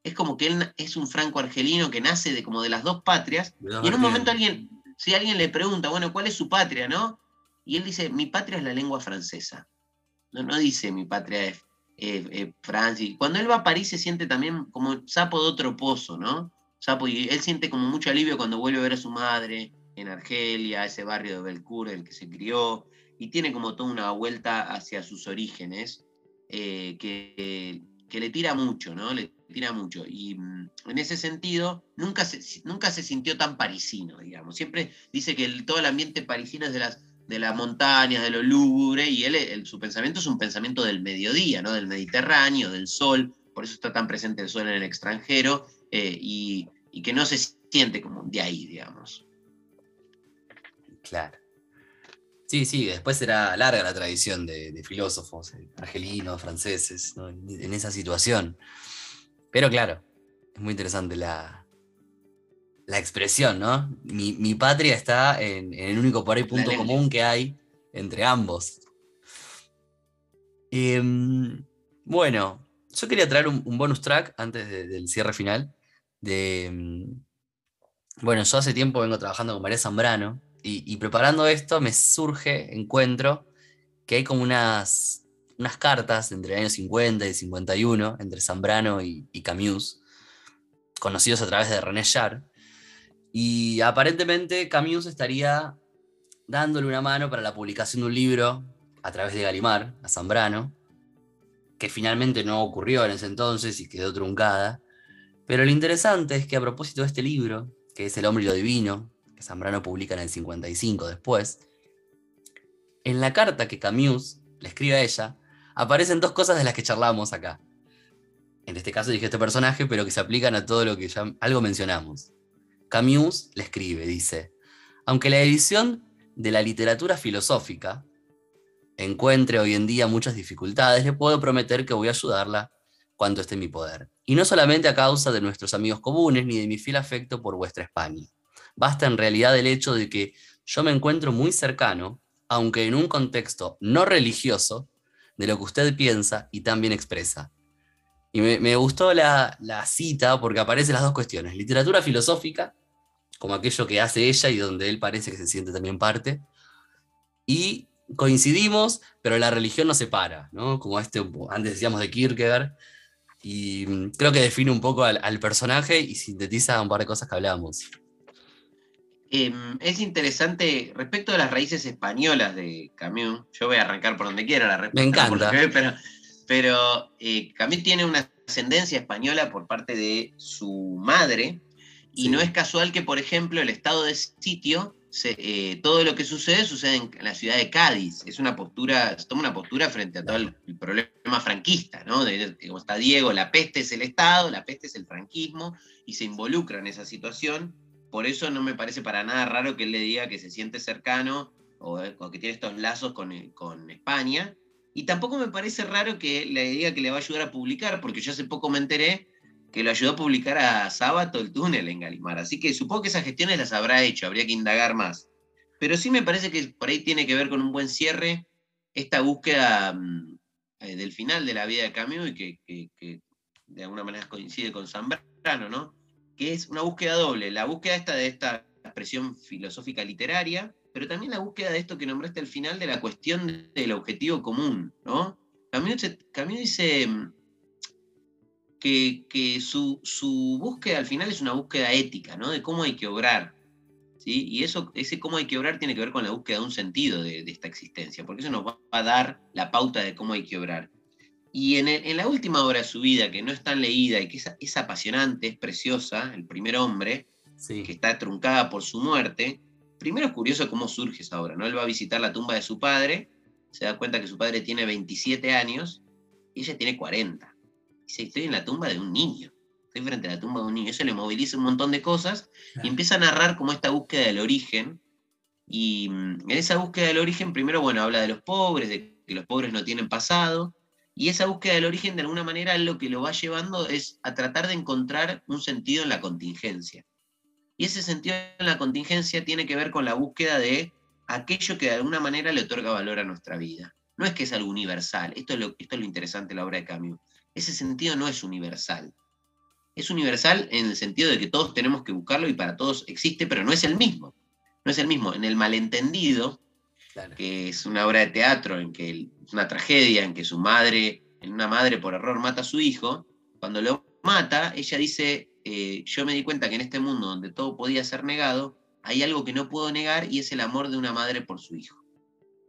Es como que él es un franco argelino que nace de como de las dos patrias, y en un momento alguien, si alguien le pregunta, bueno, ¿cuál es su patria, no? Y él dice, mi patria es la lengua francesa. No, no dice mi patria es Francia. Y cuando él va a París se siente también como sapo de otro pozo, ¿no? Sapo, y él siente como mucho alivio cuando vuelve a ver a su madre en Argelia, ese barrio de Belcourt el que se crió, y tiene como toda una vuelta hacia sus orígenes. Eh, que, le tira mucho, ¿no? Le tira mucho. Y mm, en ese sentido, nunca se, nunca se sintió tan parisino, digamos. Siempre dice que todo el ambiente parisino es de las, de las montañas, de lo lúgubre, y él, su pensamiento es un pensamiento del mediodía, ¿no? Del Mediterráneo, del sol, por eso está tan presente el sol en el extranjero, eh, y, y que no se siente como de ahí, digamos. Claro. Sí, sí, después será larga la tradición de, filósofos eh, argelinos, franceses, en, esa situación. Pero claro, es muy interesante la, la expresión, ¿no? Mi, patria está en, el único por ahí punto común que hay entre ambos. Em, bueno, yo quería traer un, bonus track antes del cierre final. De, em, bueno, yo hace tiempo vengo trabajando con María Zambrano y, preparando esto me surge, encuentro, que hay como unas, unas cartas entre el año 50 y 51, entre Zambrano y, Camus, conocidos a través de René Char. Y aparentemente Camus estaría dándole una mano para la publicación de un libro a través de Galimar, a Zambrano, que finalmente no ocurrió en ese entonces y quedó truncada. Pero lo interesante es que a propósito de este libro, que es El hombre y lo divino, que Zambrano publica en el 55 después, en la carta que Camus le escribe a ella, aparecen dos cosas de las que charlamos acá. En este caso dije este personaje, pero que se aplican a todo lo que ya algo mencionamos. Camus le escribe, dice, aunque la edición de la literatura filosófica encuentre hoy en día muchas dificultades, le puedo prometer que voy a ayudarla cuanto esté en mi poder. Y no solamente a causa de nuestros amigos comunes ni de mi fiel afecto por vuestra España. Basta en realidad el hecho de que yo me encuentro muy cercano, aunque en un contexto no religioso, de lo que usted piensa y también expresa. Y me, gustó la, cita porque aparecen las dos cuestiones, literatura filosófica como aquello que hace ella y donde él parece que se siente también parte. Y coincidimos, pero la religión nos separa, ¿no? Como este, antes decíamos de Kierkegaard, y mm, creo que define un poco al, personaje y sintetiza un par de cosas que hablábamos. Em, es interesante, respecto a las raíces españolas de Camus, yo voy a arrancar por donde quiera la respuesta. Me encanta. pero pero eh, Camus tiene una ascendencia española por parte de su madre, y no es casual que, por ejemplo, el estado de sitio, eh, todo lo que sucede sucede en, la ciudad de Cádiz. Es una postura, se toma una postura frente a todo el, problema franquista, ¿no? Como está Diego, la peste es el Estado, la peste es el franquismo, y se involucra en esa situación. Por eso no me parece para nada raro que él le diga que se siente cercano o, que tiene estos lazos con, con España. Y tampoco me parece raro que le diga que le va a ayudar a publicar, porque yo hace poco me enteré que lo ayudó a publicar a Sábato el túnel en Galimar. Así que supongo que esas gestiones las habrá hecho, habría que indagar más. Pero sí me parece que por ahí tiene que ver con un buen cierre esta búsqueda mm, eh, del final de la vida de Camus y que, de alguna manera coincide con Zambrano, ¿no? Que es una búsqueda doble, la búsqueda esta de esta expresión filosófica literaria, pero también la búsqueda de esto que nombraste al final de la cuestión del objetivo común, ¿no? Camus, Camus dice que, su, búsqueda al final es una búsqueda ética, ¿no? De cómo hay que obrar. ¿sí? Y eso, ese cómo hay que obrar tiene que ver con la búsqueda de un sentido de, esta existencia, porque eso nos va a dar la pauta de cómo hay que obrar. Y en, la última obra de su vida, que no es tan leída y que es, apasionante, es preciosa, El primer hombre, que está truncada por su muerte, primero es curioso cómo surge esa obra, ¿no? Él va a visitar la tumba de su padre, se da cuenta que su padre tiene 27 años y ella tiene 40 dice, estoy en la tumba de un niño, estoy frente a la tumba de un niño, eso le moviliza un montón de cosas y empieza a narrar como esta búsqueda del origen. Y mm, en esa búsqueda del origen, primero, bueno, habla de los pobres, de que los pobres no tienen pasado, y esa búsqueda del origen, de alguna manera, lo que lo va llevando es a tratar de encontrar un sentido en la contingencia. Y ese sentido en la contingencia tiene que ver con la búsqueda de aquello que de alguna manera le otorga valor a nuestra vida. No es que es algo universal, esto es lo, esto es lo interesante de la obra de Camus ese sentido no es universal. Es universal en el sentido de que todos tenemos que buscarlo y para todos existe, pero no es el mismo. No es el mismo. En el malentendido, que es una obra de teatro en que es una tragedia en que su madre, en una madre por error mata a su hijo, cuando lo mata, ella dice, eh, yo me di cuenta que en este mundo donde todo podía ser negado, hay algo que no puedo negar y es el amor de una madre por su hijo.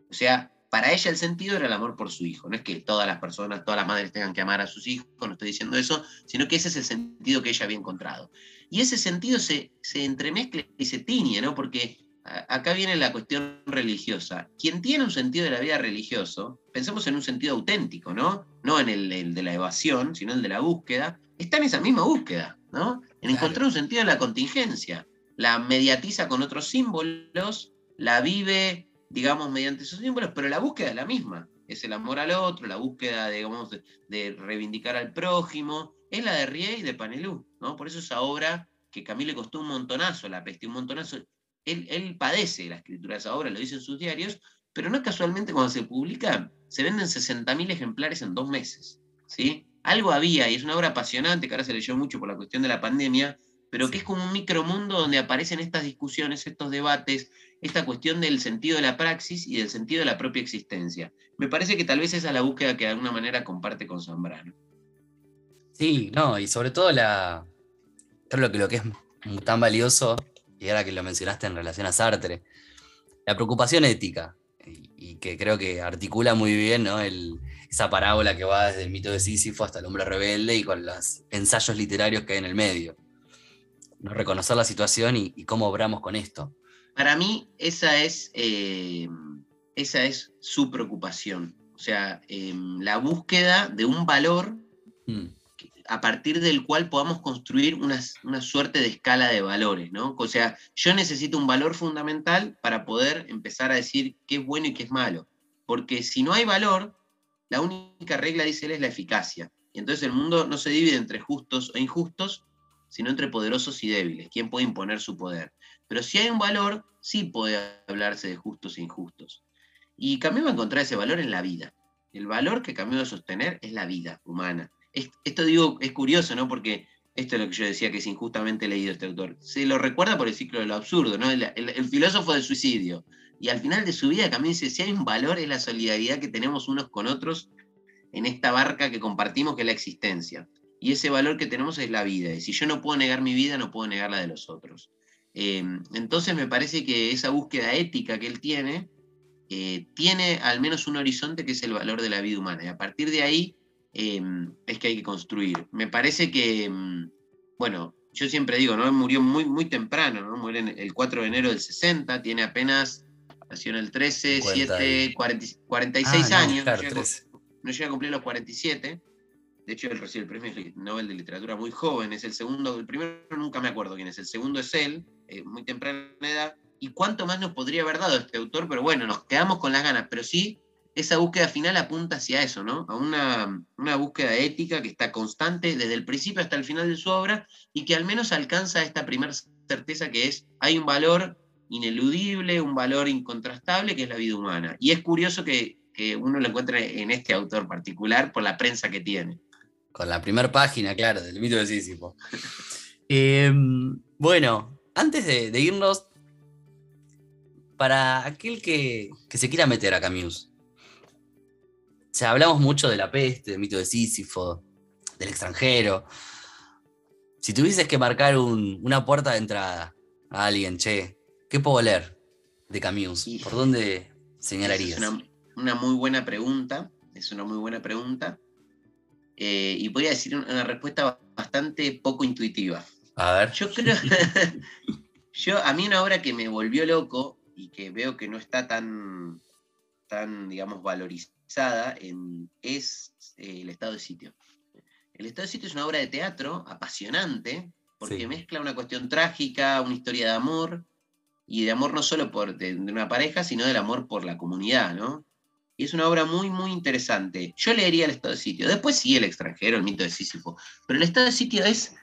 O sea, para ella el sentido era el amor por su hijo. No es que todas las personas, todas las madres tengan que amar a sus hijos, no estoy diciendo eso, sino que ese es el sentido que ella había encontrado. Y ese sentido se, se entremezcla y se tiñe, ¿no? Porque acá viene la cuestión religiosa. Quien tiene un sentido de la vida religioso, pensemos en un sentido auténtico, ¿no? No en el, de la evasión, sino el de la búsqueda, está en esa misma búsqueda, ¿no? En encontrar un sentido de la contingencia. La mediatiza con otros símbolos, la vive digamos, mediante esos símbolos, pero la búsqueda es la misma. Es el amor al otro, la búsqueda, digamos, de, reivindicar al prójimo, es la de Rie y de Panelú, ¿no? Por eso esa obra que Camille le costó un montonazo, la peste, un montonazo, él, él padece la escritura de esa obra, lo dice en sus diarios, pero no casualmente cuando se publica, se venden 60.000 ejemplares en dos meses, ¿sí? Algo había, y es una obra apasionante, que ahora se leyó mucho por la cuestión de la pandemia, pero que es como un micromundo donde aparecen estas discusiones, estos debates, esta cuestión del sentido de la praxis y del sentido de la propia existencia. Me parece que tal vez esa es la búsqueda que de alguna manera comparte con Zambrano. Sí, no, y sobre todo la, creo que lo que es tan valioso, y ahora que lo mencionaste en relación a Sartre, la preocupación ética, y, que creo que articula muy bien ¿no? esa parábola que va desde el mito de Sísifo hasta el hombre rebelde y con los ensayos literarios que hay en el medio. ¿No? Reconocer la situación y cómo obramos con esto. Para mí esa es, eh, esa es su preocupación. O sea, em, la búsqueda de un valor mm. a partir del cual podamos construir una, suerte de escala de valores, ¿no? O sea, yo necesito un valor fundamental para poder empezar a decir qué es bueno y qué es malo. Porque si no hay valor, la única regla, dice él, es la eficacia. Y entonces el mundo no se divide entre justos o injustos, sino entre poderosos y débiles. ¿Quién puede imponer su poder? Pero si hay un valor, sí puede hablarse de justos e injustos. Y Camus va a encontrar ese valor en la vida. El valor que Camus va a sostener es la vida humana. esto digo, es curioso, ¿no? Porque esto es lo que yo decía que es injustamente leído este autor, se lo recuerda por el ciclo de lo absurdo, ¿no? el, filósofo del suicidio. Y al final de su vida también dice, si hay un valor es la solidaridad que tenemos unos con otros en esta barca que compartimos, que es la existencia. Y ese valor que tenemos es la vida. Y si yo no puedo negar mi vida, no puedo negar la de los otros. Eh, entonces me parece que esa búsqueda ética que él tiene, eh, tiene al menos un horizonte que es el valor de la vida humana. Y a partir de ahí eh, es que hay que construir. Me parece que, mm, bueno, yo siempre digo, ¿no? Murió muy, muy temprano, ¿no? Murió el 4 de enero del 60, tiene apenas, nació en el 13, 7, 46 años no llega a cumplir los 47. De hecho, él recibe el premio Nobel de Literatura muy joven. Es el segundo, el primero nunca me acuerdo quién es. El segundo es él, eh, muy temprana edad. ¿Y cuánto más nos podría haber dado este autor? Pero bueno, nos quedamos con las ganas. Pero sí, esa búsqueda final apunta hacia eso, ¿no? A una, búsqueda ética que está constante desde el principio hasta el final de su obra y que al menos alcanza esta primera certeza que es, hay un valor ineludible, un valor incontrastable que es la vida humana. Y es curioso que que uno lo encuentra en este autor particular por la prensa que tiene. Con la primera página, claro, del mito de Sísifo. Em, bueno, antes de, irnos, para aquel que, se quiera meter a Camus, o hablamos mucho de la peste, del mito de Sísifo, del extranjero. Si tuvieses que marcar una puerta de entrada a alguien, che, ¿qué puedo leer de Camus? ¿Por dónde señalarías? una muy buena pregunta, es una muy buena pregunta. Eh, y podría decir una respuesta bastante poco intuitiva. A ver. Yo creo. yo, a mí una obra que me volvió loco y que veo que no está tan, tan digamos, valorizada en, es eh, El estado de sitio. El estado de sitio es una obra de teatro apasionante porque mezcla una cuestión trágica, una historia de amor, y de amor no solo por, de, una pareja, sino del amor por la comunidad, ¿no? Y es una obra muy, muy interesante. Yo leería El Estado de Sitio. Después sí El extranjero, el mito de Sísifo. Pero El Estado de Sitio es,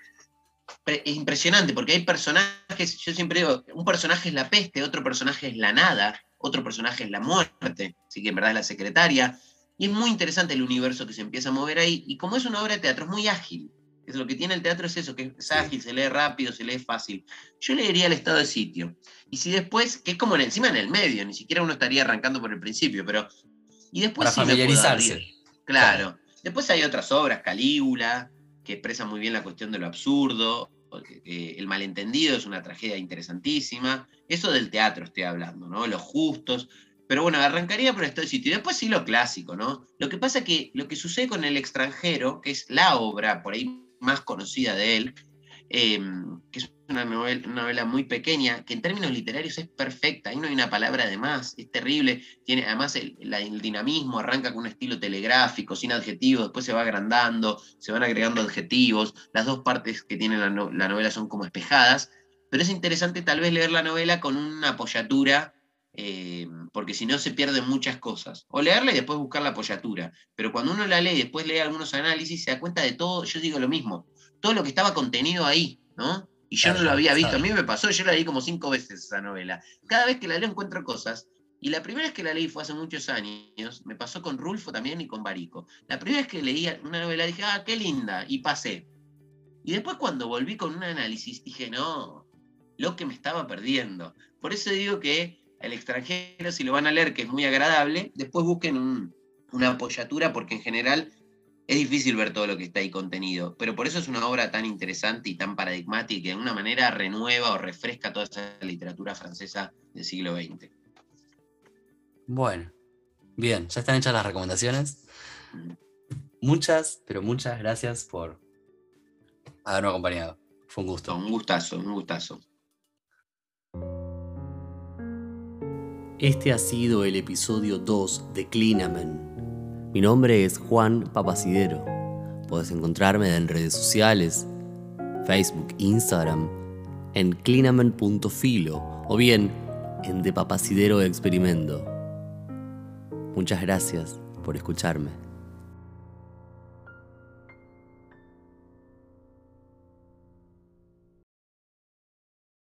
impresionante porque hay personajes, yo siempre digo, un personaje es la peste, otro personaje es la nada, otro personaje es la muerte, así que en verdad es la secretaria. Y es muy interesante el universo que se empieza a mover ahí. Y como es una obra de teatro, es muy ágil. Es lo que tiene el teatro es eso, que es ágil, se lee rápido, se lee fácil. Yo leería el estado de sitio. Y si después, que es como encima en el medio, ni siquiera uno estaría arrancando por el principio, pero y después Para familiarizarse. Claro. Después hay otras obras, Calígula, que expresan muy bien la cuestión de lo absurdo. Eh, el malentendido es una tragedia interesantísima. Eso del teatro estoy hablando, ¿no? Los justos. Pero bueno, arrancaría por este sitio. Y después sí lo clásico, ¿no? Lo que pasa es que lo que sucede con el extranjero, que es la obra por ahí más conocida de él, eh, que es una novela, muy pequeña, que en términos literarios es perfecta, ahí no hay una palabra de más, es terrible, tiene además el, dinamismo, arranca con un estilo telegráfico, sin adjetivos, después se va agrandando, se van agregando adjetivos, las dos partes que tiene la, novela son como espejadas, pero es interesante tal vez leer la novela con una apoyatura, eh, porque si no se pierden muchas cosas, o leerla y después buscar la apoyatura, pero cuando uno la lee y después lee algunos análisis, se da cuenta de todo, yo digo lo mismo, todo lo que estaba contenido ahí, ¿no? Y yo no lo había visto, a mí me pasó, yo la leí como cinco veces esa novela. Cada vez que la leo encuentro cosas. Y la primera vez que la leí fue hace muchos años, me pasó con Rulfo también y con Barico. La primera vez que leí una novela dije, ah, qué linda, y pasé. Y después cuando volví con un análisis dije, no, lo que me estaba perdiendo. Por eso digo que el extranjero, si lo van a leer, que es muy agradable, después busquen una apoyatura porque en general es difícil ver todo lo que está ahí contenido, pero por eso es una obra tan interesante y tan paradigmática que de alguna manera renueva o refresca toda esa literatura francesa del siglo XX. Bueno, bien, ya están hechas las recomendaciones. Mm. Muchas, pero muchas gracias por habernos acompañado. Fue un gusto. Un gustazo, un gustazo. Este ha sido el episodio 2 de Clinamen mi nombre es Juan Papacidero. Puedes encontrarme en redes sociales, Facebook, Instagram, en clinamen.filo o bien en De Papacidero Experimento. Muchas gracias por escucharme.